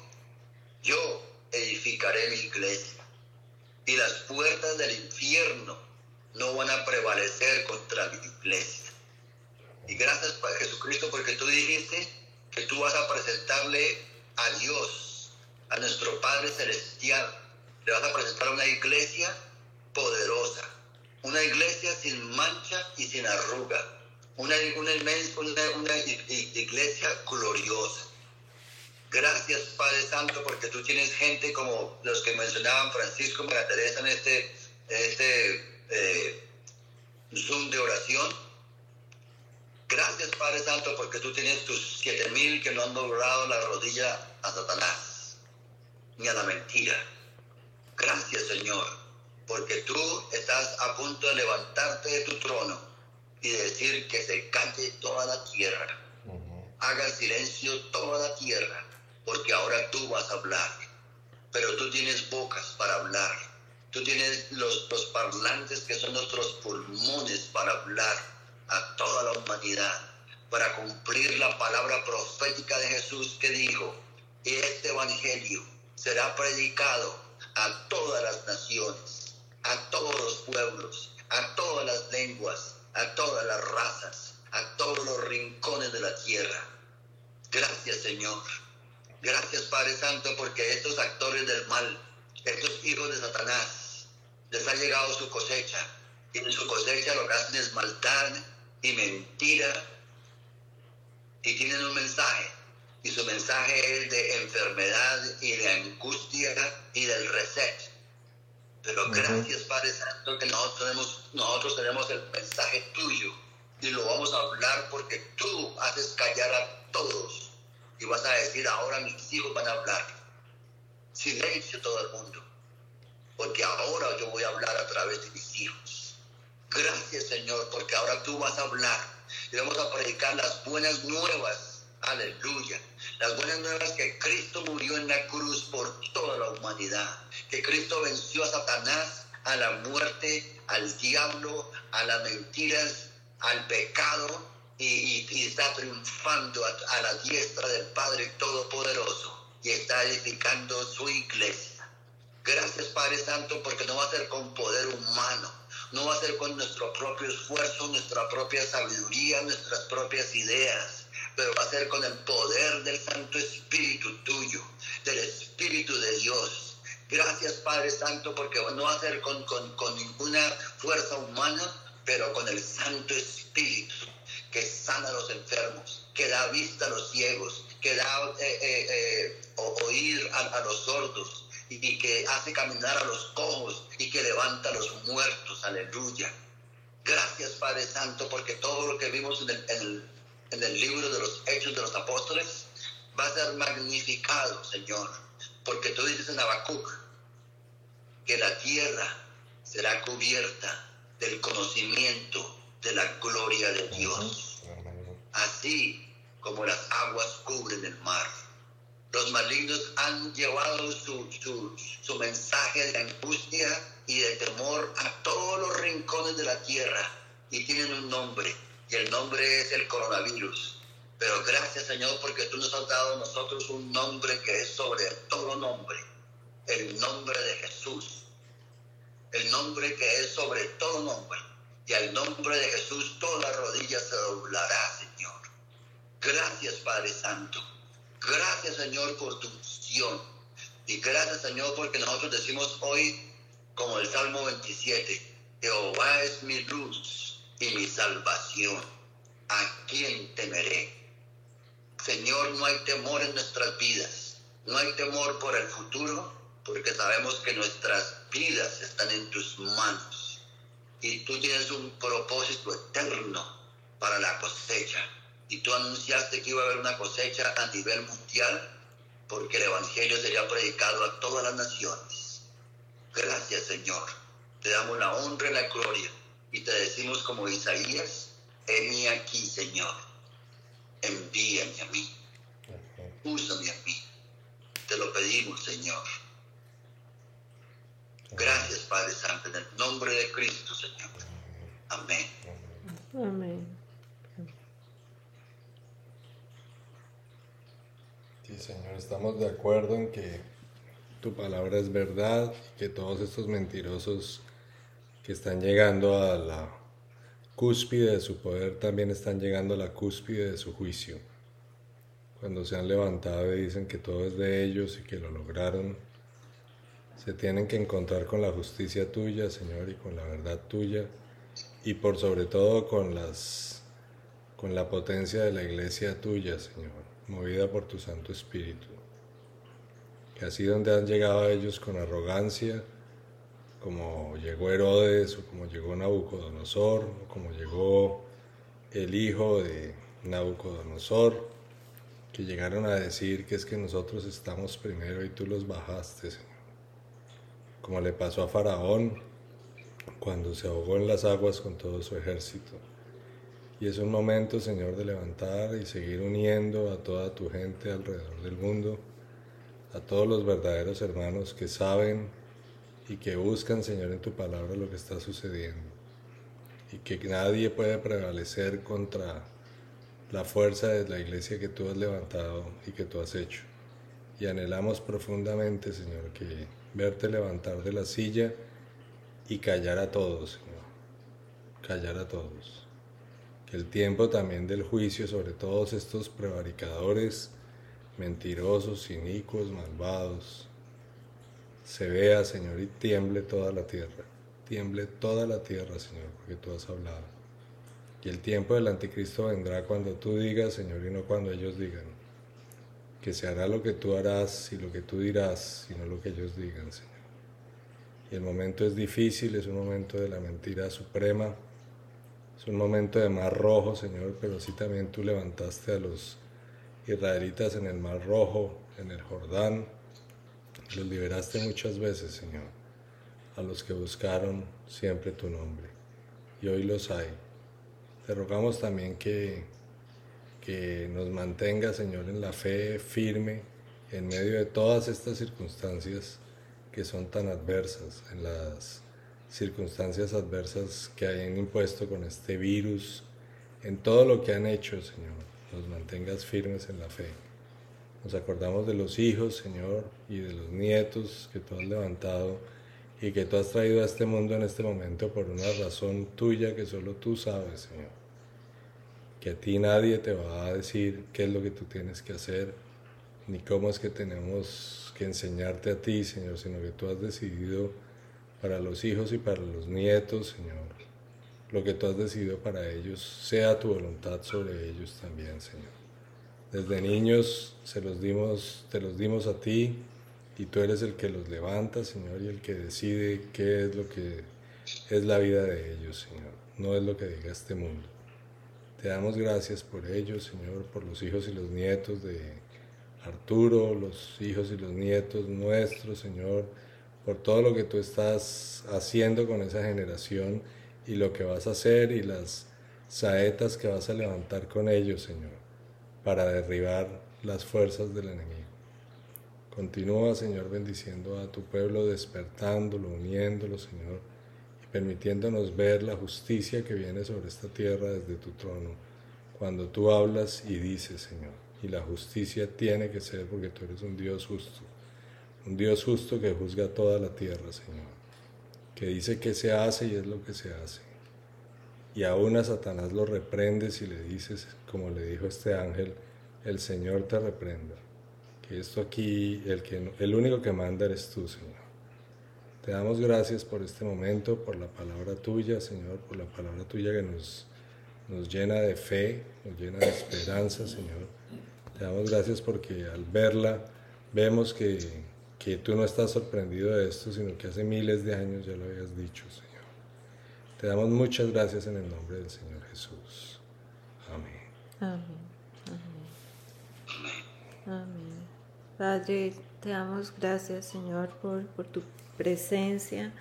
[SPEAKER 3] yo edificaré mi iglesia y las puertas del infierno no van a prevalecer contra mi iglesia. Y gracias, Padre Jesucristo, porque tú dijiste que tú vas a presentarle a Dios, a nuestro Padre Celestial, le vas a presentar una iglesia poderosa, una iglesia sin mancha y sin arruga, una, una, una- una iglesia gloriosa. Gracias, Padre Santo, porque tú tienes gente como los que mencionaban Francisco, María Teresa en este este eh, Zoom de oración. Gracias Padre Santo porque tú tienes tus siete mil que no han doblado la rodilla a Satanás ni a la mentira. Gracias Señor porque tú estás a punto de levantarte de tu trono y decir que se calle toda la tierra. Haga silencio toda la tierra porque ahora tú vas a hablar. Pero tú tienes bocas para hablar. Tú tienes los, los parlantes que son nuestros pulmones para hablar a toda la humanidad, para cumplir la palabra profética de Jesús que dijo, este evangelio será predicado a todas las naciones, a todos los pueblos, a todas las lenguas, a todas las razas, a todos los rincones de la tierra. Gracias Señor. Gracias Padre Santo porque estos actores del mal, estos hijos de Satanás, les ha llegado su cosecha. Y en su cosecha lo que hacen es maldad y mentira. Y tienen un mensaje. Y su mensaje es de enfermedad y de angustia y del reset. Pero gracias Padre Santo que nosotros tenemos, nosotros tenemos el mensaje tuyo y lo vamos a hablar porque tú haces callar a todos y vas a decir, ahora mis hijos van a hablar. Silencio todo el mundo, porque ahora yo voy a hablar a través de mis hijos. Gracias Señor, porque ahora tú vas a hablar y vamos a predicar las buenas nuevas. Aleluya. Las buenas nuevas que Cristo murió en la cruz por toda la humanidad. Que Cristo venció a Satanás, a la muerte, al diablo, a las mentiras, al pecado y, está triunfando a, la diestra del Padre Todopoderoso y está edificando su iglesia. Gracias Padre Santo porque no va a ser con poder humano, no va a ser con nuestro propio esfuerzo, nuestra propia sabiduría, nuestras propias ideas, pero va a ser con el poder del Santo Espíritu tuyo, del Espíritu de Dios. Gracias Padre Santo porque no va a ser con, con, con ninguna fuerza humana, pero con el Santo Espíritu que sana a los enfermos, que da vista a los ciegos, que da eh, eh, eh, oír a, los sordos y, que hace caminar a los cojos y que levanta a los muertos. Aleluya. Gracias Padre Santo porque todo lo que vimos en el, en el libro de los Hechos de los Apóstoles va a ser magnificado, Señor. Porque tú dices en Habacuc que la tierra será cubierta del conocimiento de la gloria de Dios. Así como las aguas cubren el mar. Los malignos han llevado su, su, mensaje de angustia y de temor a todos los rincones de la tierra y tienen un nombre y el nombre es el coronavirus. Pero gracias Señor porque tú nos has dado a nosotros un nombre que es sobre todo nombre, el nombre de Jesús, el nombre que es sobre todo nombre y al nombre de Jesús toda rodilla se doblará, Señor. Gracias, Padre Santo. Gracias, Señor, por tu unción. Y gracias, Señor, porque nosotros decimos hoy, como el Salmo 27, Jehová es mi luz y mi salvación. ¿A quién temeré? Señor, no hay temor en nuestras vidas. No hay temor por el futuro, porque sabemos que nuestras vidas están en tus manos y tú tienes un propósito eterno para la cosecha. Y tú anunciaste que iba a haber una cosecha a nivel mundial porque el Evangelio sería predicado a todas las naciones. Gracias Señor. Te damos la honra y la gloria y te decimos como Isaías, mí aquí Señor, envíame a mí, úsame a mí. Te lo pedimos Señor. Gracias, Padre Santo, en el nombre de Cristo, Señor. Amén. Amén.
[SPEAKER 2] Señor, estamos de acuerdo en que tu palabra es verdad y que todos estos mentirosos que están llegando a la cúspide de su poder también están llegando a la cúspide de su juicio. Cuando se han levantado y dicen que todo es de ellos y que lo lograron, se tienen que encontrar con la justicia tuya, Señor, y con la verdad tuya, y por sobre todo con las con la potencia de la iglesia tuya, Señor, movida por tu Santo Espíritu. Que así donde han llegado a ellos con arrogancia, como llegó Herodes o como llegó Nabucodonosor o como llegó el hijo de Nabucodonosor, que llegaron a decir que es que nosotros estamos primero y tú los bajaste, Señor. Como le pasó a Faraón cuando se ahogó en las aguas con todo su ejército. Y es un momento, Señor, de levantar y seguir uniendo a toda tu gente alrededor del mundo, a todos los verdaderos hermanos que saben y que buscan, Señor, en tu palabra lo que está sucediendo. Y que nadie puede prevalecer contra la fuerza de la iglesia que tú has levantado y que tú has hecho. Y anhelamos profundamente, Señor, que verte levantar de la silla y callar a todos, Señor. Callar a todos el tiempo también del juicio sobre todos estos prevaricadores, mentirosos, inicuos, malvados, se vea, Señor, y tiemble toda la tierra. Tiemble toda la tierra, Señor, porque tú has hablado. Y el tiempo del anticristo vendrá cuando tú digas, Señor, y no cuando ellos digan. Que se hará lo que tú harás y lo que tú dirás, y no lo que ellos digan, Señor. Y el momento es difícil, es un momento de la mentira suprema es un momento de mar rojo, Señor, pero sí también tú levantaste a los israelitas en el mar rojo, en el Jordán. Los liberaste muchas veces, Señor, a los que buscaron siempre tu nombre. Y hoy los hay. Te rogamos también que, que nos mantenga, Señor, en la fe firme en medio de todas estas circunstancias que son tan adversas, en las circunstancias adversas que hayan impuesto con este virus, en todo lo que han hecho, Señor, nos mantengas firmes en la fe. Nos acordamos de los hijos, Señor, y de los nietos que tú has levantado y que tú has traído a este mundo en este momento por una razón tuya que solo tú sabes, Señor. Que a ti nadie te va a decir qué es lo que tú tienes que hacer, ni cómo es que tenemos que enseñarte a ti, Señor, sino que tú has decidido para los hijos y para los nietos, Señor. Lo que tú has decidido para ellos, sea tu voluntad sobre ellos también, Señor. Desde niños se los dimos, te los dimos a ti y tú eres el que los levanta, Señor, y el que decide qué es lo que es la vida de ellos, Señor. No es lo que diga este mundo. Te damos gracias por ellos, Señor, por los hijos y los nietos de Arturo, los hijos y los nietos nuestros, Señor por todo lo que tú estás haciendo con esa generación y lo que vas a hacer y las saetas que vas a levantar con ellos, Señor, para derribar las fuerzas del enemigo. Continúa, Señor, bendiciendo a tu pueblo, despertándolo, uniéndolo, Señor, y permitiéndonos ver la justicia que viene sobre esta tierra desde tu trono, cuando tú hablas y dices, Señor. Y la justicia tiene que ser porque tú eres un Dios justo un Dios justo que juzga toda la tierra, Señor, que dice que se hace y es lo que se hace. Y aún a Satanás lo reprendes y le dices, como le dijo este ángel, el Señor te reprenda. Que esto aquí, el, que, el único que manda eres tú, Señor. Te damos gracias por este momento, por la palabra tuya, Señor, por la palabra tuya que nos, nos llena de fe, nos llena de esperanza, Señor. Te damos gracias porque al verla vemos que que tú no estás sorprendido de esto, sino que hace miles de años ya lo habías dicho, Señor. Te damos muchas gracias en el nombre del Señor Jesús. Amén.
[SPEAKER 1] Amén. Amén. Amén. Padre, te damos gracias, Señor, por, por tu presencia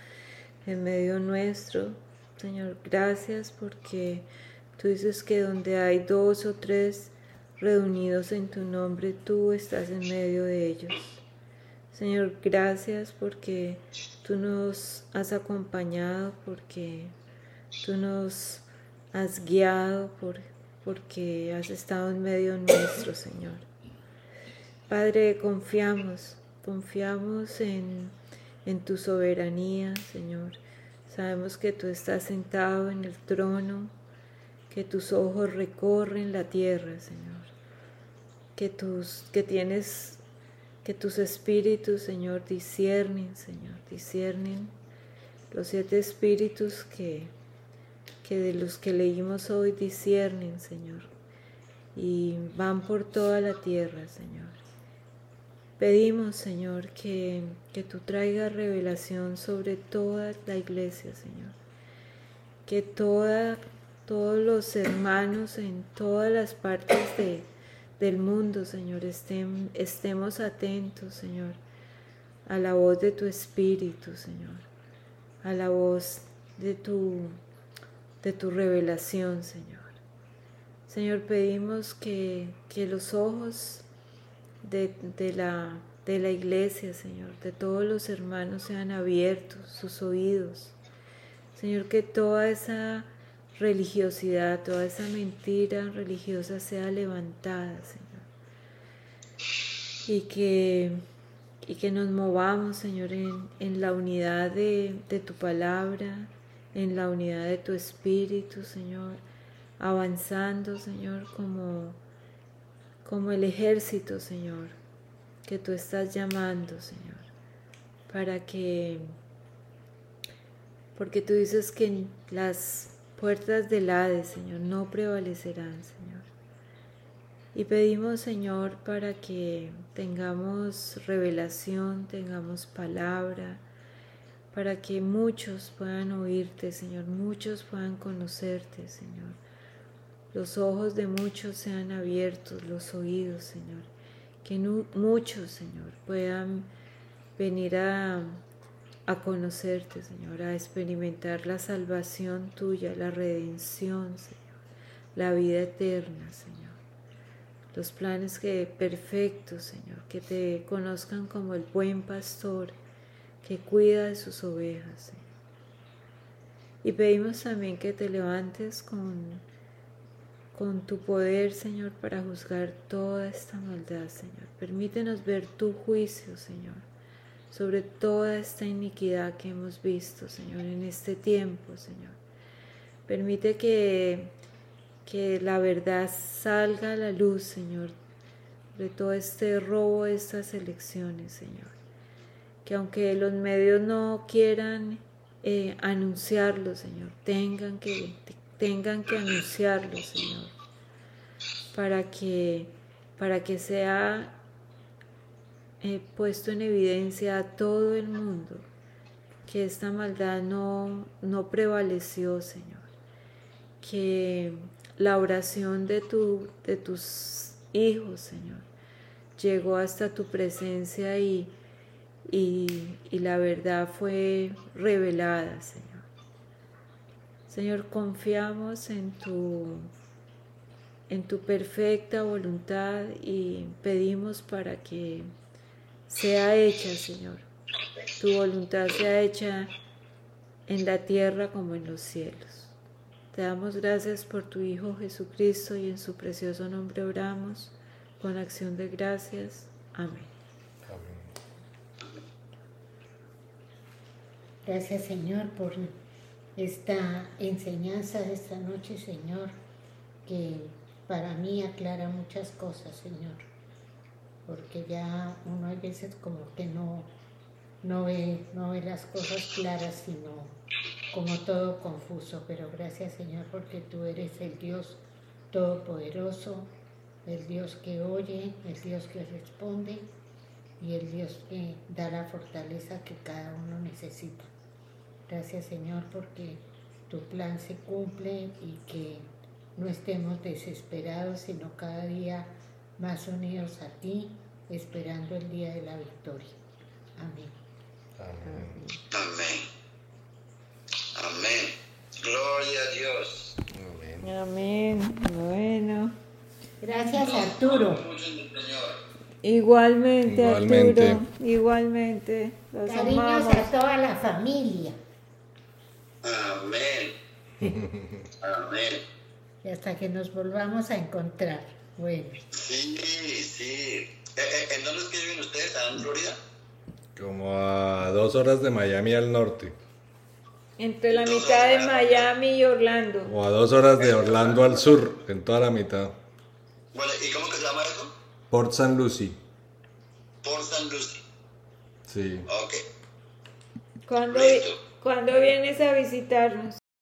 [SPEAKER 1] en medio nuestro. Señor, gracias porque tú dices que donde hay dos o tres reunidos en tu nombre, tú estás en medio de ellos. Señor, gracias porque tú nos has acompañado, porque tú nos has guiado, por, porque has estado en medio nuestro, Señor. Padre, confiamos, confiamos en, en tu soberanía, Señor. Sabemos que tú estás sentado en el trono, que tus ojos recorren la tierra, Señor. Que, tus, que tienes que tus espíritus, Señor, disciernen, Señor, disciernen los siete espíritus que, que de los que leímos hoy disciernen, Señor, y van por toda la tierra, Señor. Pedimos, Señor, que, que tú traigas revelación sobre toda la iglesia, Señor. Que toda, todos los hermanos en todas las partes de, del mundo, Señor, estemos atentos, Señor, a la voz de tu Espíritu, Señor, a la voz de tu, de tu revelación, Señor. Señor, pedimos que, que los ojos de, de, la, de la iglesia, Señor, de todos los hermanos sean abiertos, sus oídos. Señor, que toda esa religiosidad, toda esa mentira religiosa sea levantada, Señor. Y que, y que nos movamos, Señor, en, en la unidad de, de tu palabra, en la unidad de tu espíritu, Señor, avanzando, Señor, como, como el ejército, Señor, que tú estás llamando, Señor, para que, porque tú dices que las puertas del Hades, Señor, no prevalecerán, Señor. Y pedimos, Señor, para que tengamos revelación, tengamos palabra, para que muchos puedan oírte, Señor, muchos puedan conocerte, Señor. Los ojos de muchos sean abiertos, los oídos, Señor. Que muchos, Señor, puedan venir a, a conocerte, Señor, a experimentar la salvación tuya, la redención, Señor, la vida eterna, Señor. Los planes que perfectos, Señor, que te conozcan como el buen pastor que cuida de sus ovejas, Señor. Y pedimos también que te levantes con, con tu poder, Señor, para juzgar toda esta maldad, Señor. Permítenos ver tu juicio, Señor sobre toda esta iniquidad que hemos visto, Señor, en este tiempo, Señor. Permite que, que la verdad salga a la luz, Señor, de todo este robo de estas elecciones, Señor. Que aunque los medios no quieran eh, anunciarlo, Señor, tengan que, tengan que anunciarlo, Señor, para que, para que sea he puesto en evidencia a todo el mundo que esta maldad no, no prevaleció, Señor. Que la oración de, tu, de tus hijos, Señor, llegó hasta tu presencia y, y, y la verdad fue revelada, Señor. Señor, confiamos en tu, en tu perfecta voluntad y pedimos para que sea hecha, Señor. Tu voluntad sea hecha en la tierra como en los cielos. Te damos gracias por tu Hijo Jesucristo y en su precioso nombre oramos con acción de gracias. Amén.
[SPEAKER 4] Gracias Señor por esta enseñanza de esta noche, Señor, que para mí aclara muchas cosas, Señor porque ya uno hay veces como que no, no, ve, no ve las cosas claras, sino como todo confuso. Pero gracias Señor porque tú eres el Dios todopoderoso, el Dios que oye, el Dios que responde y el Dios que da la fortaleza que cada uno necesita. Gracias Señor porque tu plan se cumple y que no estemos desesperados, sino cada día más unidos a ti, esperando el día de la victoria. Amén.
[SPEAKER 3] Amén. Amén. Gloria a Dios.
[SPEAKER 1] Amén. Amén. Bueno.
[SPEAKER 4] Gracias, Arturo.
[SPEAKER 1] Igualmente, Arturo. Igualmente.
[SPEAKER 4] Los Cariños a toda la familia.
[SPEAKER 3] Amén. Amén.
[SPEAKER 4] Y hasta que nos volvamos a encontrar. Bueno.
[SPEAKER 3] Sí, sí. Eh, eh, ¿En dónde es que viven ustedes? ¿En Florida?
[SPEAKER 2] Como a dos horas de Miami al norte.
[SPEAKER 1] Entre la mitad de Miami y Orlando.
[SPEAKER 2] O a dos horas de Orlando al sur, en toda la mitad.
[SPEAKER 3] Bueno, ¿y cómo que se llama eso?
[SPEAKER 2] Port St. Lucie.
[SPEAKER 3] Port St. Lucie.
[SPEAKER 2] Sí.
[SPEAKER 3] Ok.
[SPEAKER 1] ¿Cuándo, ¿Cuándo vienes a visitarnos?